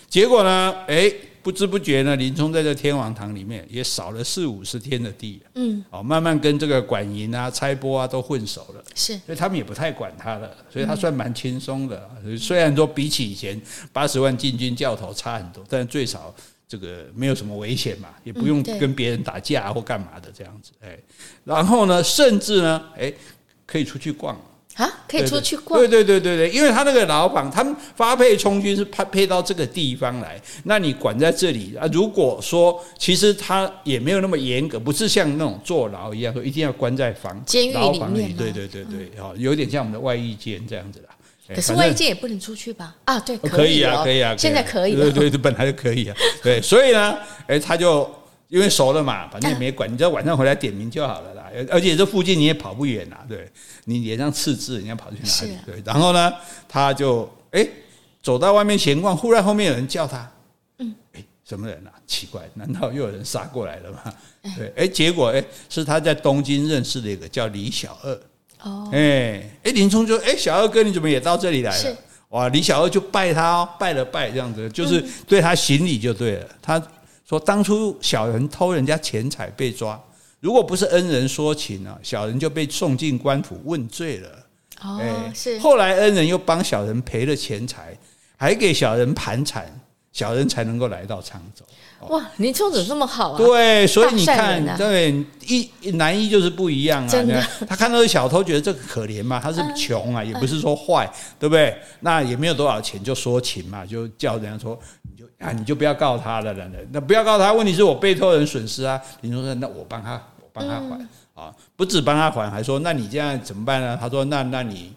结果呢，哎。不知不觉呢，林冲在这天王堂里面也扫了四五十天的地，嗯，哦，慢慢跟这个管营啊、差拨啊都混熟了，是，所以他们也不太管他了，所以他算蛮轻松的。虽然说比起以前八十万禁军教头差很多，但最少这个没有什么危险嘛，也不用跟别人打架或干嘛的这样子，哎，然后呢，甚至呢，哎，可以出去逛。啊，可以出去逛。对对对对对，因为他那个老板，他们发配充军是派配到这个地方来，那你管在这里啊？如果说其实他也没有那么严格，不是像那种坐牢一样，说一定要关在房监狱里面。对对对对，哦，有点像我们的外役监这样子啦。可是外役监也不能出去吧？啊，对，可以啊，可以啊，现在可以。对对对，本来就可以啊。对，所以呢，哎，他就因为熟了嘛，反正也没管，你只要晚上回来点名就好了啦。而且这附近你也跑不远啦，对，你脸上刺字，人家跑去哪里？对，然后呢，他就哎走到外面闲逛，忽然后面有人叫他，嗯，哎，什么人啊？奇怪，难道又有人杀过来了吗？对，哎，结果哎是他在东京认识的一个叫李小二，哦，哎哎，林冲就哎小二哥你怎么也到这里来了？哇，李小二就拜他哦，拜了拜这样子，就是对他行礼就对了。他说当初小人偷人家钱财被抓。如果不是恩人说情啊，小人就被送进官府问罪了。哦，是。后来恩人又帮小人赔了钱财，还给小人盘缠，小人才能够来到沧州。哇，林冲怎么这么好啊？对，所以你看，啊、对一男一就是不一样啊。真的，他看到小偷，觉得这个可怜嘛，他是穷啊，也不是说坏，对不对？那也没有多少钱，就说情嘛，就叫人家说，啊，你就不要告他了，人那不要告他。问题是我被偷人损失啊。林冲说，那我帮他，我帮他还啊，不止帮他还，还说，那你这样怎么办呢？他说，那那你。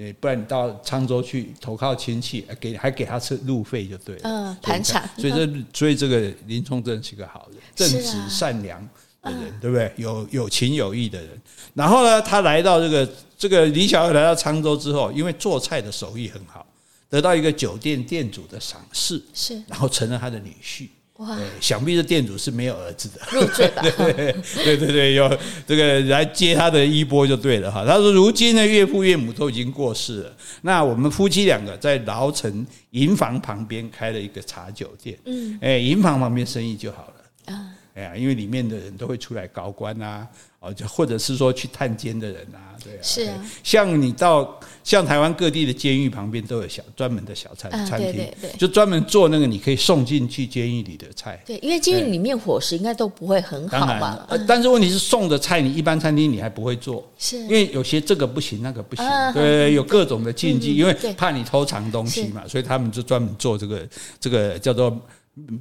呃，不然你到沧州去投靠亲戚，给还给他吃路费就对了。嗯，盘缠。所以这所以这个林冲真是个好人，正直善良的人，对不对？有有情有义的人。然后呢，他来到这个这个李小二来到沧州之后，因为做菜的手艺很好，得到一个酒店店主的赏识，是，然后成了他的女婿。哇，想必这店主是没有儿子的，入赘吧？对对对对，有这个来接他的衣钵就对了哈。他说：“如今的，岳父岳母都已经过世了，那我们夫妻两个在芦城营房旁边开了一个茶酒店。嗯，哎，营房旁边生意就好了。啊，哎呀，因为里面的人都会出来高官啊。”哦，就或者是说去探监的人啊，对啊，是啊，像你到像台湾各地的监狱旁边都有小专门的小餐餐厅，对对，就专门做那个你可以送进去监狱里的菜。对，因为监狱里面伙食应该都不会很好吧？但是问题是送的菜你一般餐厅你还不会做，是因为有些这个不行那个不行，对，有各种的禁忌，因为怕你偷藏东西嘛，所以他们就专门做这个这个叫做。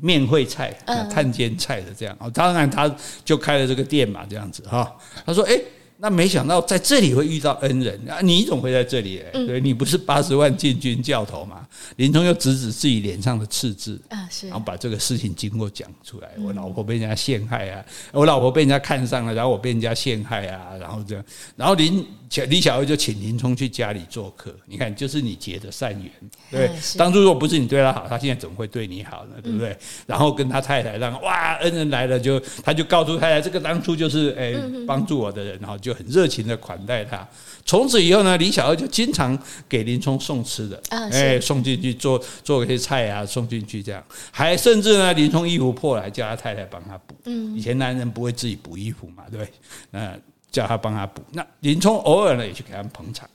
面会菜、探监菜的这样哦，当然他就开了这个店嘛，这样子哈。他说：“哎，那没想到在这里会遇到恩人啊！你怎么会在这里？哎，对你不是八十万禁军教头吗？”林冲又指指自己脸上的赤字啊，是，然后把这个事情经过讲出来。我老婆被人家陷害啊，我老婆被人家看上了，然后我被人家陷害啊，然后这样，然后林。李小二就请林冲去家里做客，你看，就是你结的善缘，对。当初如果不是你对他好，他现在怎么会对你好呢？对不对？然后跟他太太让哇，恩人来了，就他就告诉太太，这个当初就是哎帮助我的人，然后就很热情的款待他。从此以后呢，李小二就经常给林冲送吃的，哎，送进去做做一些菜啊，送进去这样，还甚至呢，林冲衣服破了，还叫他太太帮他补。嗯，以前男人不会自己补衣服嘛，对不对？嗯。叫他帮他补，那林冲偶尔呢也去给他们捧场，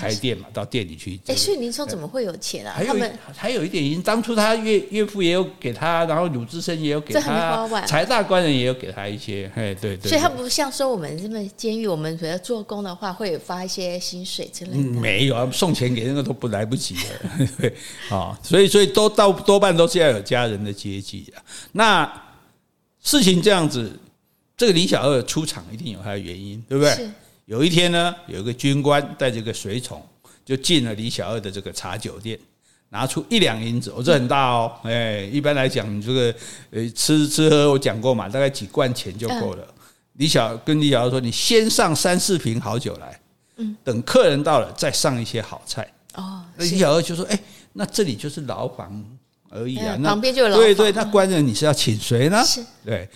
开店嘛，到店里去。哎，所以林冲怎么会有钱啊？他们还有一点，因为当初他岳岳父也有给他，然后鲁智深也有给他，柴大官人也有给他一些，哎，对对。所以他不像说我们这么监狱，我们比如做工的话会有发一些薪水之类的。没有啊，送钱给那个都不来不及的，对 啊，所以所以都到多半都是要有家人的接济啊。那事情这样子。这个李小二出场一定有他的原因，对不对？是有一天呢，有一个军官带着个随从就进了李小二的这个茶酒店，拿出一两银子，哦，这很大哦，哎，一般来讲，你这个呃吃吃喝我讲过嘛，大概几贯钱就够了。李小跟李小二说：“你先上三四瓶好酒来，嗯，等客人到了再上一些好菜。”哦，那李小二就说：“哎，那这里就是牢房而已啊，那旁边就有牢房。对对，那官人你是要请谁呢？是对。”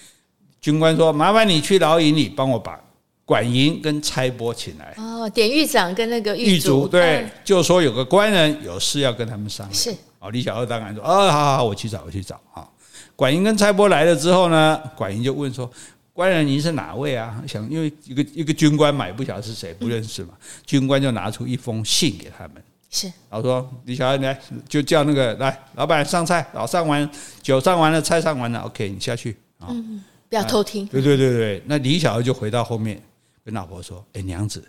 军官说：“麻烦你去牢营里帮我把管营跟差拨请来。”哦，典狱长跟那个狱卒对，就说有个官人有事要跟他们商量。是哦，李小二当然说：“哦，好好好，我去找，我去找。”啊，管营跟差拨来了之后呢，管营就问说：“官人您是哪位啊？”想因为一个一个军官嘛，也不晓得是谁，不认识嘛。军官就拿出一封信给他们，是然后说：“李小二来，就叫那个来老板上菜，老上完酒上完了，菜上完了，OK，你下去啊。”不要偷听。对对对对，那李小二就回到后面跟老婆说：“哎，娘子，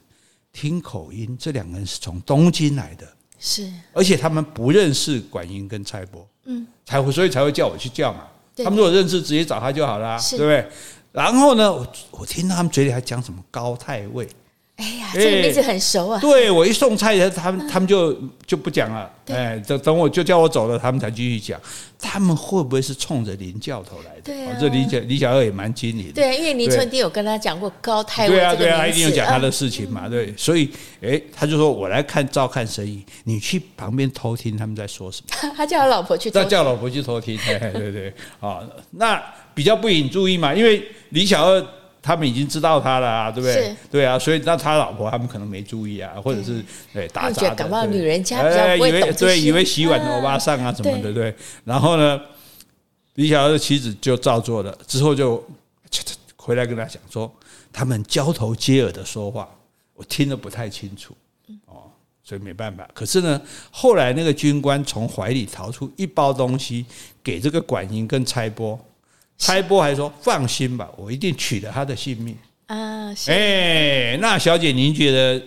听口音，这两个人是从东京来的，是，而且他们不认识管英跟蔡伯，嗯，才会所以才会叫我去叫嘛。他们如果认识，直接找他就好了，对不对？然后呢，我我听到他们嘴里还讲什么高太尉。”哎呀，这个名字很熟啊！对，我一送菜，他们他们就就不讲了。哎，等等，我就叫我走了，他们才继续讲。他们会不会是冲着林教头来的？对啊，这李小李小二也蛮精明的。对，因为林冲一定有跟他讲过高太尉。对啊，对啊，他一定有讲他的事情嘛。对，所以哎，他就说我来看照看生意，你去旁边偷听他们在说什么。他叫他老婆去，他叫老婆去偷听。对 对对，啊，那比较不引注意嘛，因为李小二。他们已经知道他了啊，对不对？是。对啊，所以那他老婆他们可能没注意啊，或者是对打杂的，感冒女人家比较不会懂这些，对，以为洗碗的欧巴桑啊什么的，对。然后呢，李小二的妻子就照做了，之后就回来跟他讲说：“他们交头接耳的说话，我听得不太清楚，哦，所以没办法。可是呢，后来那个军官从怀里掏出一包东西给这个管营跟差拨，差拨还说放心吧，我一定取了他的性命啊。哎，那小姐您觉得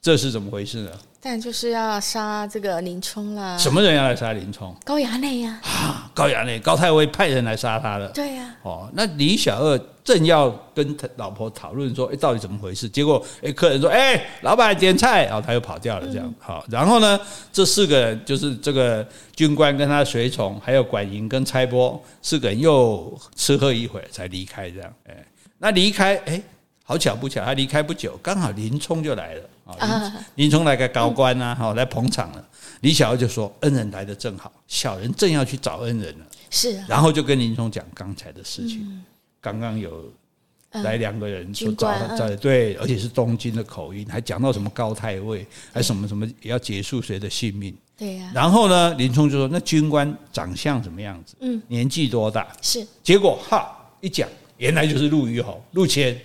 这是怎么回事呢？但就是要杀这个林冲啦。什么人要来杀林冲？高衙内呀。啊，高衙内，高太尉派人来杀他的。对呀。哦，那李小二正要跟他老婆讨论说，哎，到底怎么回事？结果，哎，客人说，哎，老板点菜，然后他又跑掉了，这样。好，然后呢，这四个人就是这个军官跟他的随从，还有管营跟差拨四个人又吃喝一会儿才离开，这样。哎，那离开，哎，好巧不巧，他离开不久，刚好林冲就来了。啊，林冲来个高官呐，哈，来捧场了。李小二就说：“恩人来的正好，小人正要去找恩人了。”是，然后就跟林冲讲刚才的事情。刚刚有来两个人说找他，对，而且是东京的口音，还讲到什么高太尉，还什么什么也要结束谁的性命。对呀。然后呢，林冲就说：“那军官长相什么样子？嗯，年纪多大？是。”结果哈一讲，原来就是陆虞侯陆谦。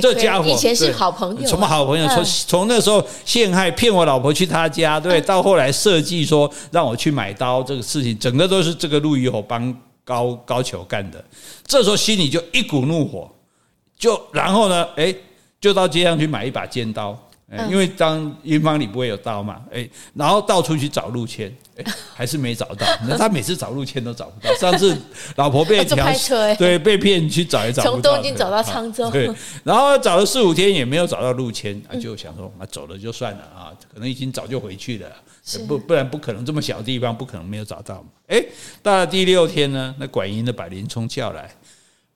这家伙以前是好朋友，什么好朋友？从从那时候陷害骗我老婆去他家，对，到后来设计说让我去买刀，这个事情整个都是这个陆虞侯帮高高俅干的。这时候心里就一股怒火，就然后呢，哎，就到街上去买一把尖刀。因为当营房里不会有刀嘛，哎，然后到处去找陆谦，哎，还是没找到。那他每次找陆谦都找不到。上次 老婆被调，对，被骗去找也找不到。从东京找到沧州，对，然后找了四五天也没有找到陆谦，就想说啊，走了就算了啊，可能已经早就回去了，不不然不可能这么小地方不可能没有找到嘛。哎，到了第六天呢，那管营的把林冲叫来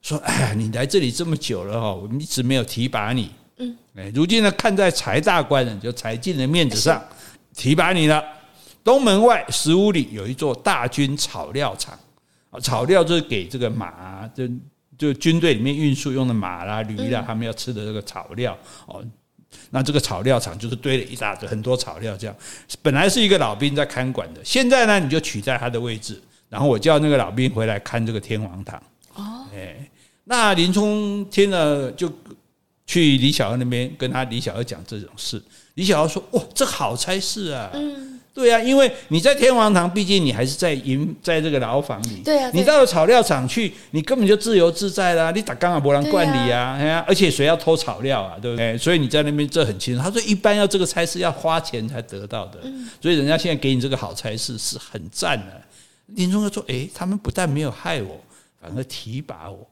说，哎呀，你来这里这么久了哈，我们一直没有提拔你。嗯，哎，如今呢，看在柴大官人就柴进的面子上，提拔你了。东门外十五里有一座大军草料场，啊，草料就是给这个马，就就军队里面运输用的马啦、驴啦，他们要吃的这个草料哦。那这个草料场就是堆了一大堆很多草料，这样本来是一个老兵在看管的，现在呢，你就取代他的位置，然后我叫那个老兵回来看这个天王堂。哦，哎，那林冲听了就。去李小二那边跟他李小二讲这种事，李小二说：“哇，这好差事啊！嗯，对啊，因为你在天王堂，毕竟你还是在营，在这个牢房里。对啊，你到了草料场去，你根本就自由自在啦。你打刚啊，没人管你啊，哎呀，而且谁要偷草料啊？对不对？所以你在那边这很清楚。他说，一般要这个差事要花钱才得到的，所以人家现在给你这个好差事是很赞的。林冲就说：哎，他们不但没有害我，反而提拔我，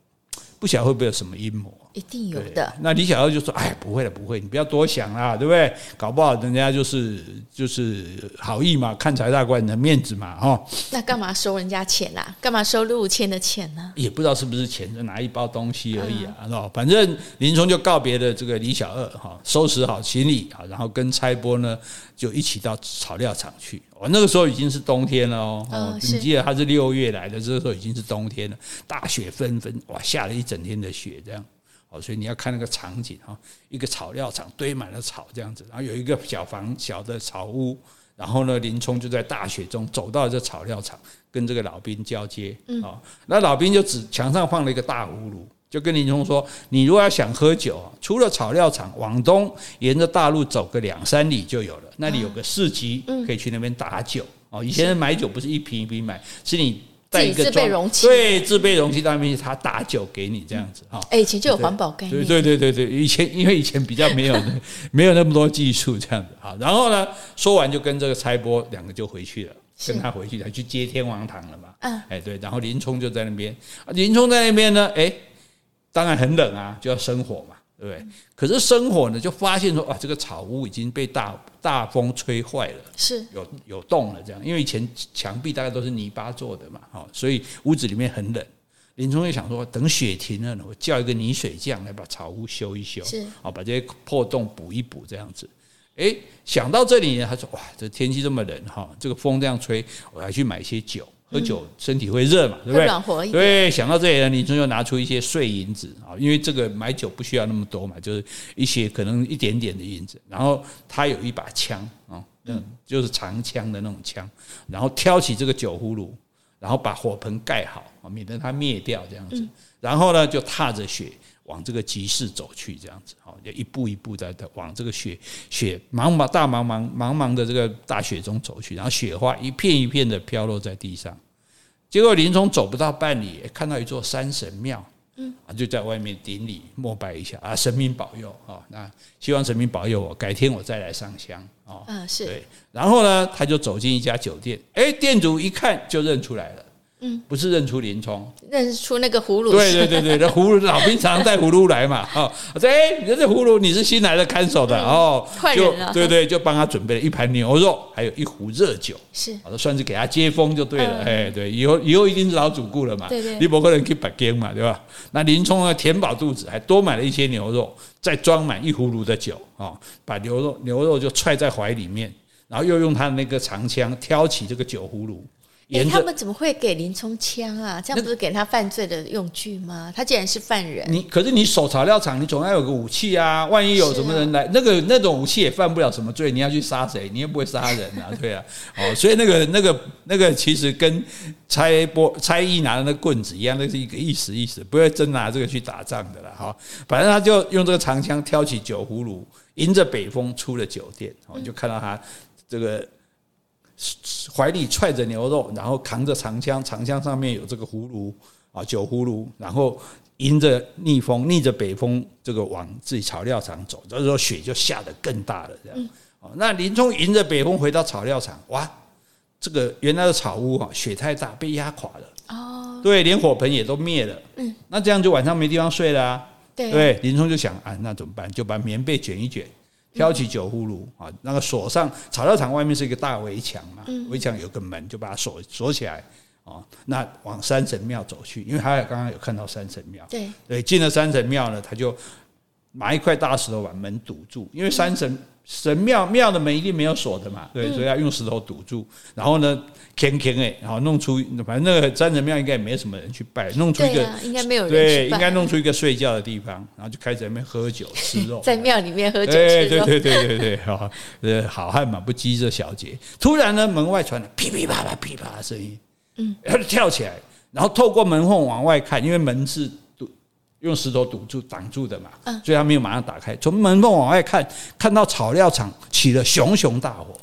不晓得会不会有什么阴谋。”一定有的。那李小二就说：“哎，不会了，不会，你不要多想啦，对不对？搞不好人家就是就是好意嘛，看柴大官人的面子嘛，哈。那干嘛收人家钱啊？干嘛收陆谦的钱呢？也不知道是不是钱，就拿一包东西而已啊，是吧、嗯？反正林冲就告别了这个李小二，哈，收拾好行李啊，然后跟差拨呢就一起到草料场去。我那个时候已经是冬天了哦，嗯、你记得他是六月来的，这个时候已经是冬天了，大雪纷纷，哇，下了一整天的雪，这样。”哦，所以你要看那个场景哈，一个草料场堆满了草这样子，然后有一个小房小的草屋，然后呢，林冲就在大雪中走到这草料场，跟这个老兵交接。嗯，那老兵就指墙上放了一个大葫芦，就跟林冲说：“你如果要想喝酒，除了草料场，往东沿着大路走个两三里就有了，那里有个市集，可以去那边打酒。哦，以前买酒不是一瓶一瓶买，是你。”带一个自备容器，对，自备容器当面他打酒给你这样子哈。哎，以前就有环保概念。对对对对对，以前因为以前比较没有 没有那么多技术这样子哈。然后呢，说完就跟这个差拨两个就回去了，跟他回去他去接天王堂了嘛。嗯，哎对，然后林冲就在那边，林冲在那边呢，哎，当然很冷啊，就要生火嘛。对不对？可是生火呢，就发现说，啊，这个草屋已经被大大风吹坏了，是有有洞了。这样，因为以前墙壁大概都是泥巴做的嘛，哈，所以屋子里面很冷。林冲就想说，等雪停了呢，我叫一个泥水匠来把草屋修一修，是啊，把这些破洞补一补，这样子。哎，想到这里呢，他说，哇，这天气这么冷，哈，这个风这样吹，我还去买些酒。喝酒身体会热嘛，对不对？暖和一点。对，想到这里呢，你就要拿出一些碎银子啊，因为这个买酒不需要那么多嘛，就是一些可能一点点的银子。然后他有一把枪啊，嗯，就是长枪的那种枪。然后挑起这个酒葫芦，然后把火盆盖好啊，免得它灭掉这样子。然后呢，就踏着雪往这个集市走去，这样子，好，就一步一步的往这个雪雪茫茫大茫茫茫茫的这个大雪中走去，然后雪花一片一片的飘落在地上。结果林冲走不到半里，看到一座山神庙，嗯，啊就在外面顶礼膜拜一下啊，神明保佑啊，那希望神明保佑我，改天我再来上香啊。嗯，是对。然后呢，他就走进一家酒店，哎，店主一看就认出来了。嗯，不是认出林冲，认出那个葫芦。对对对对，那葫芦老兵常常带葫芦来嘛。哦，我说哎，你这葫芦你是新来的看守的哦，就对对，就帮他准备了一盘牛肉，还有一壶热酒，是，算是给他接风就对了。哎，对，以后以后一定是老主顾了嘛。对对，你不可能去北京嘛，对吧？那林冲呢，填饱肚子，还多买了一些牛肉，再装满一葫芦的酒啊，把牛肉牛肉就揣在怀里面，然后又用他的那个长枪挑起这个酒葫芦。哎，他们怎么会给林冲枪啊？这样不是给他犯罪的用具吗？他既然是犯人，你可是你守草料场，你总要有个武器啊！万一有什么人来，啊、那个那种武器也犯不了什么罪。你要去杀谁？你又不会杀人啊？对啊，哦，所以那个那个那个其实跟差拨差役拿的那棍子一样，那是一个意思意思，不会真拿这个去打仗的啦。哈，反正他就用这个长枪挑起酒葫芦，迎着北风出了酒店，哦，就看到他这个。怀里揣着牛肉，然后扛着长枪，长枪上面有这个葫芦啊，酒葫芦，然后迎着逆风，逆着北风，这个往自己草料场走。这时候雪就下得更大了，这样。哦，那林冲迎着北风回到草料场，哇，这个原来的草屋啊，雪太大，被压垮了。哦，对，连火盆也都灭了。嗯，那这样就晚上没地方睡了啊。对，对，林冲就想啊，那怎么办？就把棉被卷一卷。挑起酒葫芦啊，那个锁上草料场外面是一个大围墙嘛，围墙有个门，就把它锁锁起来啊。那往山神庙走去，因为他刚刚有看到山神庙，对对，进了山神庙呢，他就拿一块大石头把门堵住，因为山神。神庙庙的门一定没有锁的嘛，对，所以要用石头堵住。然后呢，天天哎，然后弄出，反正那个山神庙应该也没什么人去拜，弄出一个，应该没有人对，应该弄出一个睡觉的地方，然后就开始在那边喝酒吃肉，在庙里面喝酒吃肉，对对对对对哈，呃，好汉嘛，不激这小节。突然呢，门外传来噼噼啪啪噼啪的声音，嗯，他就跳起来，然后透过门缝往外看，因为门是。用石头堵住挡住的嘛，所以他没有马上打开。从门缝往外看，看到草料场起了熊熊大火，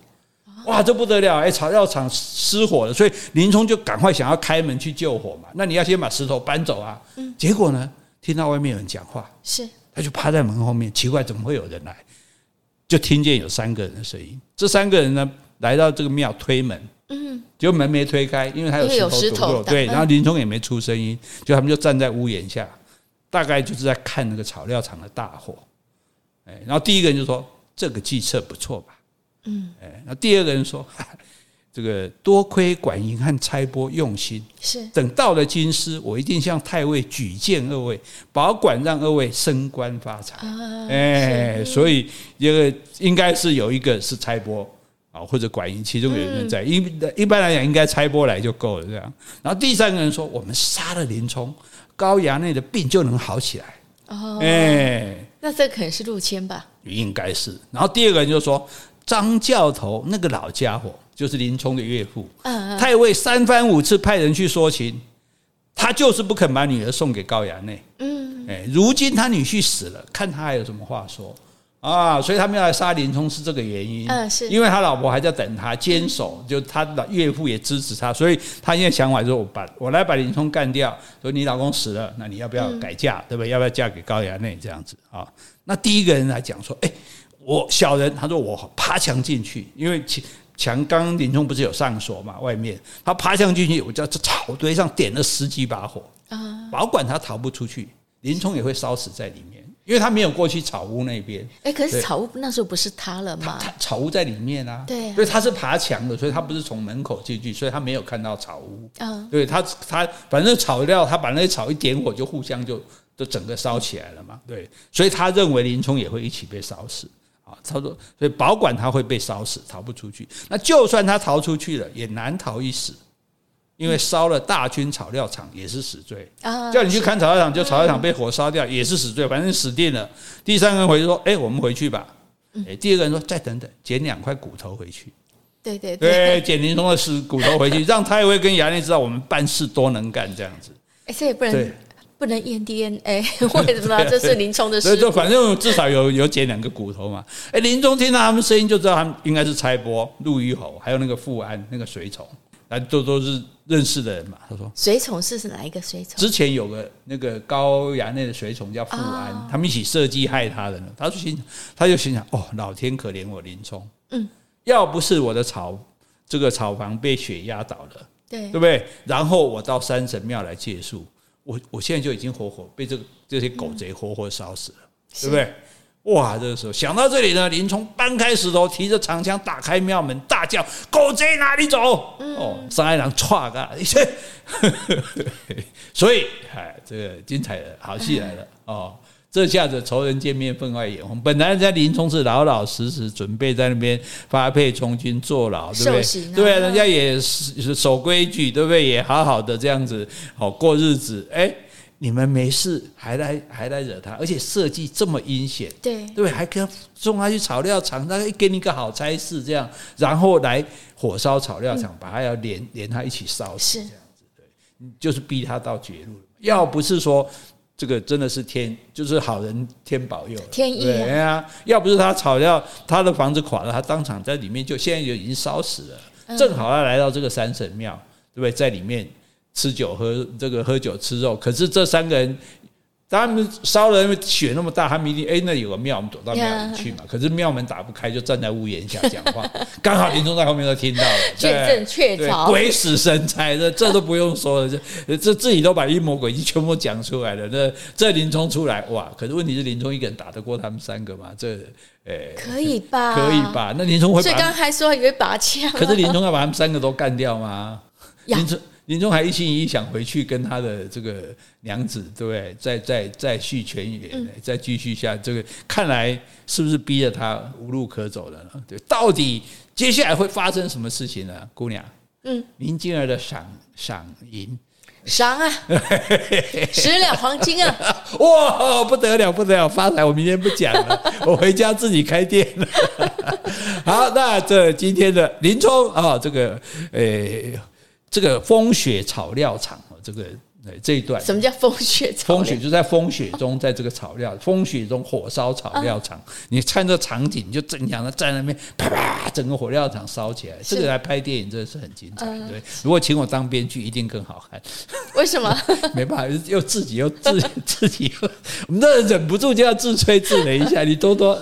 哇，这不得了！哎，草料场失火了，所以林冲就赶快想要开门去救火嘛。那你要先把石头搬走啊。结果呢，听到外面有人讲话，是他就趴在门后面，奇怪怎么会有人来？就听见有三个人的声音。这三个人呢，来到这个庙推门，嗯，结果门没推开，因为他有石头堵住。对，然后林冲也没出声音，就他们就站在屋檐下。大概就是在看那个草料场的大火，哎，然后第一个人就说：“这个计策不错吧？”嗯，哎，那第二个人说：“这个多亏管营和差拨用心，是。等到了京师，我一定向太尉举荐二位，保管让二位升官发财。”哎，所以这个应该是有一个是差拨啊，或者管营其中有一个人在。一一般来讲，应该拆拨来就够了这样。然后第三个人说：“我们杀了林冲。”高衙内的病就能好起来哦，哎，那这可能是陆谦吧？应该是。然后第二个人就说张教头那个老家伙就是林冲的岳父，嗯，太尉三番五次派人去说情，他就是不肯把女儿送给高衙内，嗯，哎，如今他女婿死了，看他还有什么话说。啊，所以他们要来杀林冲是这个原因，嗯，是因为他老婆还在等他坚守，就他的岳父也支持他，所以他现在想法就是我把我来把林冲干掉，说你老公死了，那你要不要改嫁，对不对？要不要嫁给高衙内这样子啊？那第一个人来讲说，哎，我小人，他说我爬墙进去，因为墙刚刚林冲不是有上锁嘛，外面他爬墙进去，我在这草堆上点了十几把火，啊，保管他逃不出去，林冲也会烧死在里面。因为他没有过去草屋那边，哎，可是草屋那时候不是他了吗？他草屋在里面啊，对，所以他是爬墙的，所以他不是从门口进去，所以他没有看到草屋。嗯，对他，他反正草料，他把那些草一点火，就互相就就整个烧起来了嘛。对，所以他认为林冲也会一起被烧死啊。他说，所以保管他会被烧死，逃不出去。那就算他逃出去了，也难逃一死。因为烧了大军草料场也是死罪，叫你去看草料场，就草料场被火烧掉也是死罪，反正死定了。第三个人回去说：“哎，我们回去吧。”哎，第二个人说：“再等等，捡两块骨头回去。”对对对，捡林冲的尸骨头回去，让太尉跟衙内知道我们办事多能干这样子。哎，这也不能不能验 DNA，为什么？这是林冲的事。所以就反正至少有有捡两个骨头嘛。哎，林冲听到他们声音就知道他们应该是差拨、陆虞侯，还有那个富安那个随从，那都都是认识的人嘛。他说随从是是哪一个随从？之前有个那个高衙内的随从叫富安，哦、他们一起设计害他的呢。他就心他就心想：哦，老天可怜我林冲。嗯，要不是我的草这个草房被雪压倒了，对对不对？然后我到山神庙来借宿。我我现在就已经活活被这个这些狗贼活活烧死了，嗯、对不对？哇！这个时候想到这里呢，林冲搬开石头，提着长枪打开庙门，大叫：“狗贼哪里走？”嗯、哦，上海人唰个一声，所以哎，这个精彩的好戏来了、嗯、哦。这下子仇人见面，分外眼红。本来人家林冲是老老实实准备在那边发配充军坐牢，对不对？对啊，人家也是守规矩，对不对？也好好的这样子好过日子。哎，你们没事还来还来惹他，而且设计这么阴险，对对不对？还跟送他去草料场，那给你个好差事，这样，然后来火烧草料场，把他要连连他一起烧死，这样子，对，就是逼他到绝路。要不是说。这个真的是天，就是好人天保佑，天意啊！啊，要不是他草料，他的房子垮了，他当场在里面就现在就已经烧死了。正好他来到这个山神庙，对不对？在里面吃酒喝这个喝酒吃肉，可是这三个人。他们烧了，因为雪那么大，他们一定哎，那有个庙，我们躲到庙 里去嘛。可是庙门打不开，就站在屋檐下讲话。刚好林冲在后面都听到了，确证确凿，鬼使神差，这这都不用说了，这这自己都把阴谋诡计全部讲出来了。那这林冲出来哇，可是问题是林冲一个人打得过他们三个吗？这哎，可以吧？可以吧？那林冲会？所以刚还说以为拔枪，可是林冲要把他们三个都干掉吗？林冲。林冲还一心一意想回去跟他的这个娘子，对不对？再再再续前缘，再继续下这个，看来是不是逼着他无路可走了呢？对，到底接下来会发生什么事情呢？姑娘，嗯，林静儿的赏赏银，赏啊，十两黄金啊！哇，不得了，不得了，发财！我明天不讲了，我回家自己开店了。好，那这今天的林冲啊，这个诶。这个风雪草料场这个。这一段什么叫风雪？风雪就在风雪中，在这个草料风雪中火烧草料场，你看这场景，你就正想着在那边啪啪，整个火料场烧起来。这个来拍电影真的是很精彩。对，如果请我当编剧，一定更好看。为什么？没办法，又自己又自 自己又，我们这忍不住就要自吹自擂一下。你多多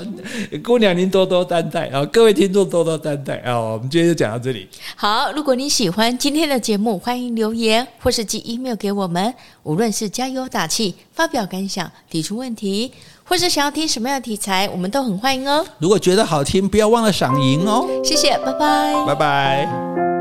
姑娘，您多多担待啊！各位听众多多担待啊！我们今天就讲到这里。好，如果你喜欢今天的节目，欢迎留言或是寄 email 给我们。们无论是加油打气、发表感想、提出问题，或是想要听什么样的题材，我们都很欢迎哦。如果觉得好听，不要忘了赏银哦。谢谢，拜拜，拜拜。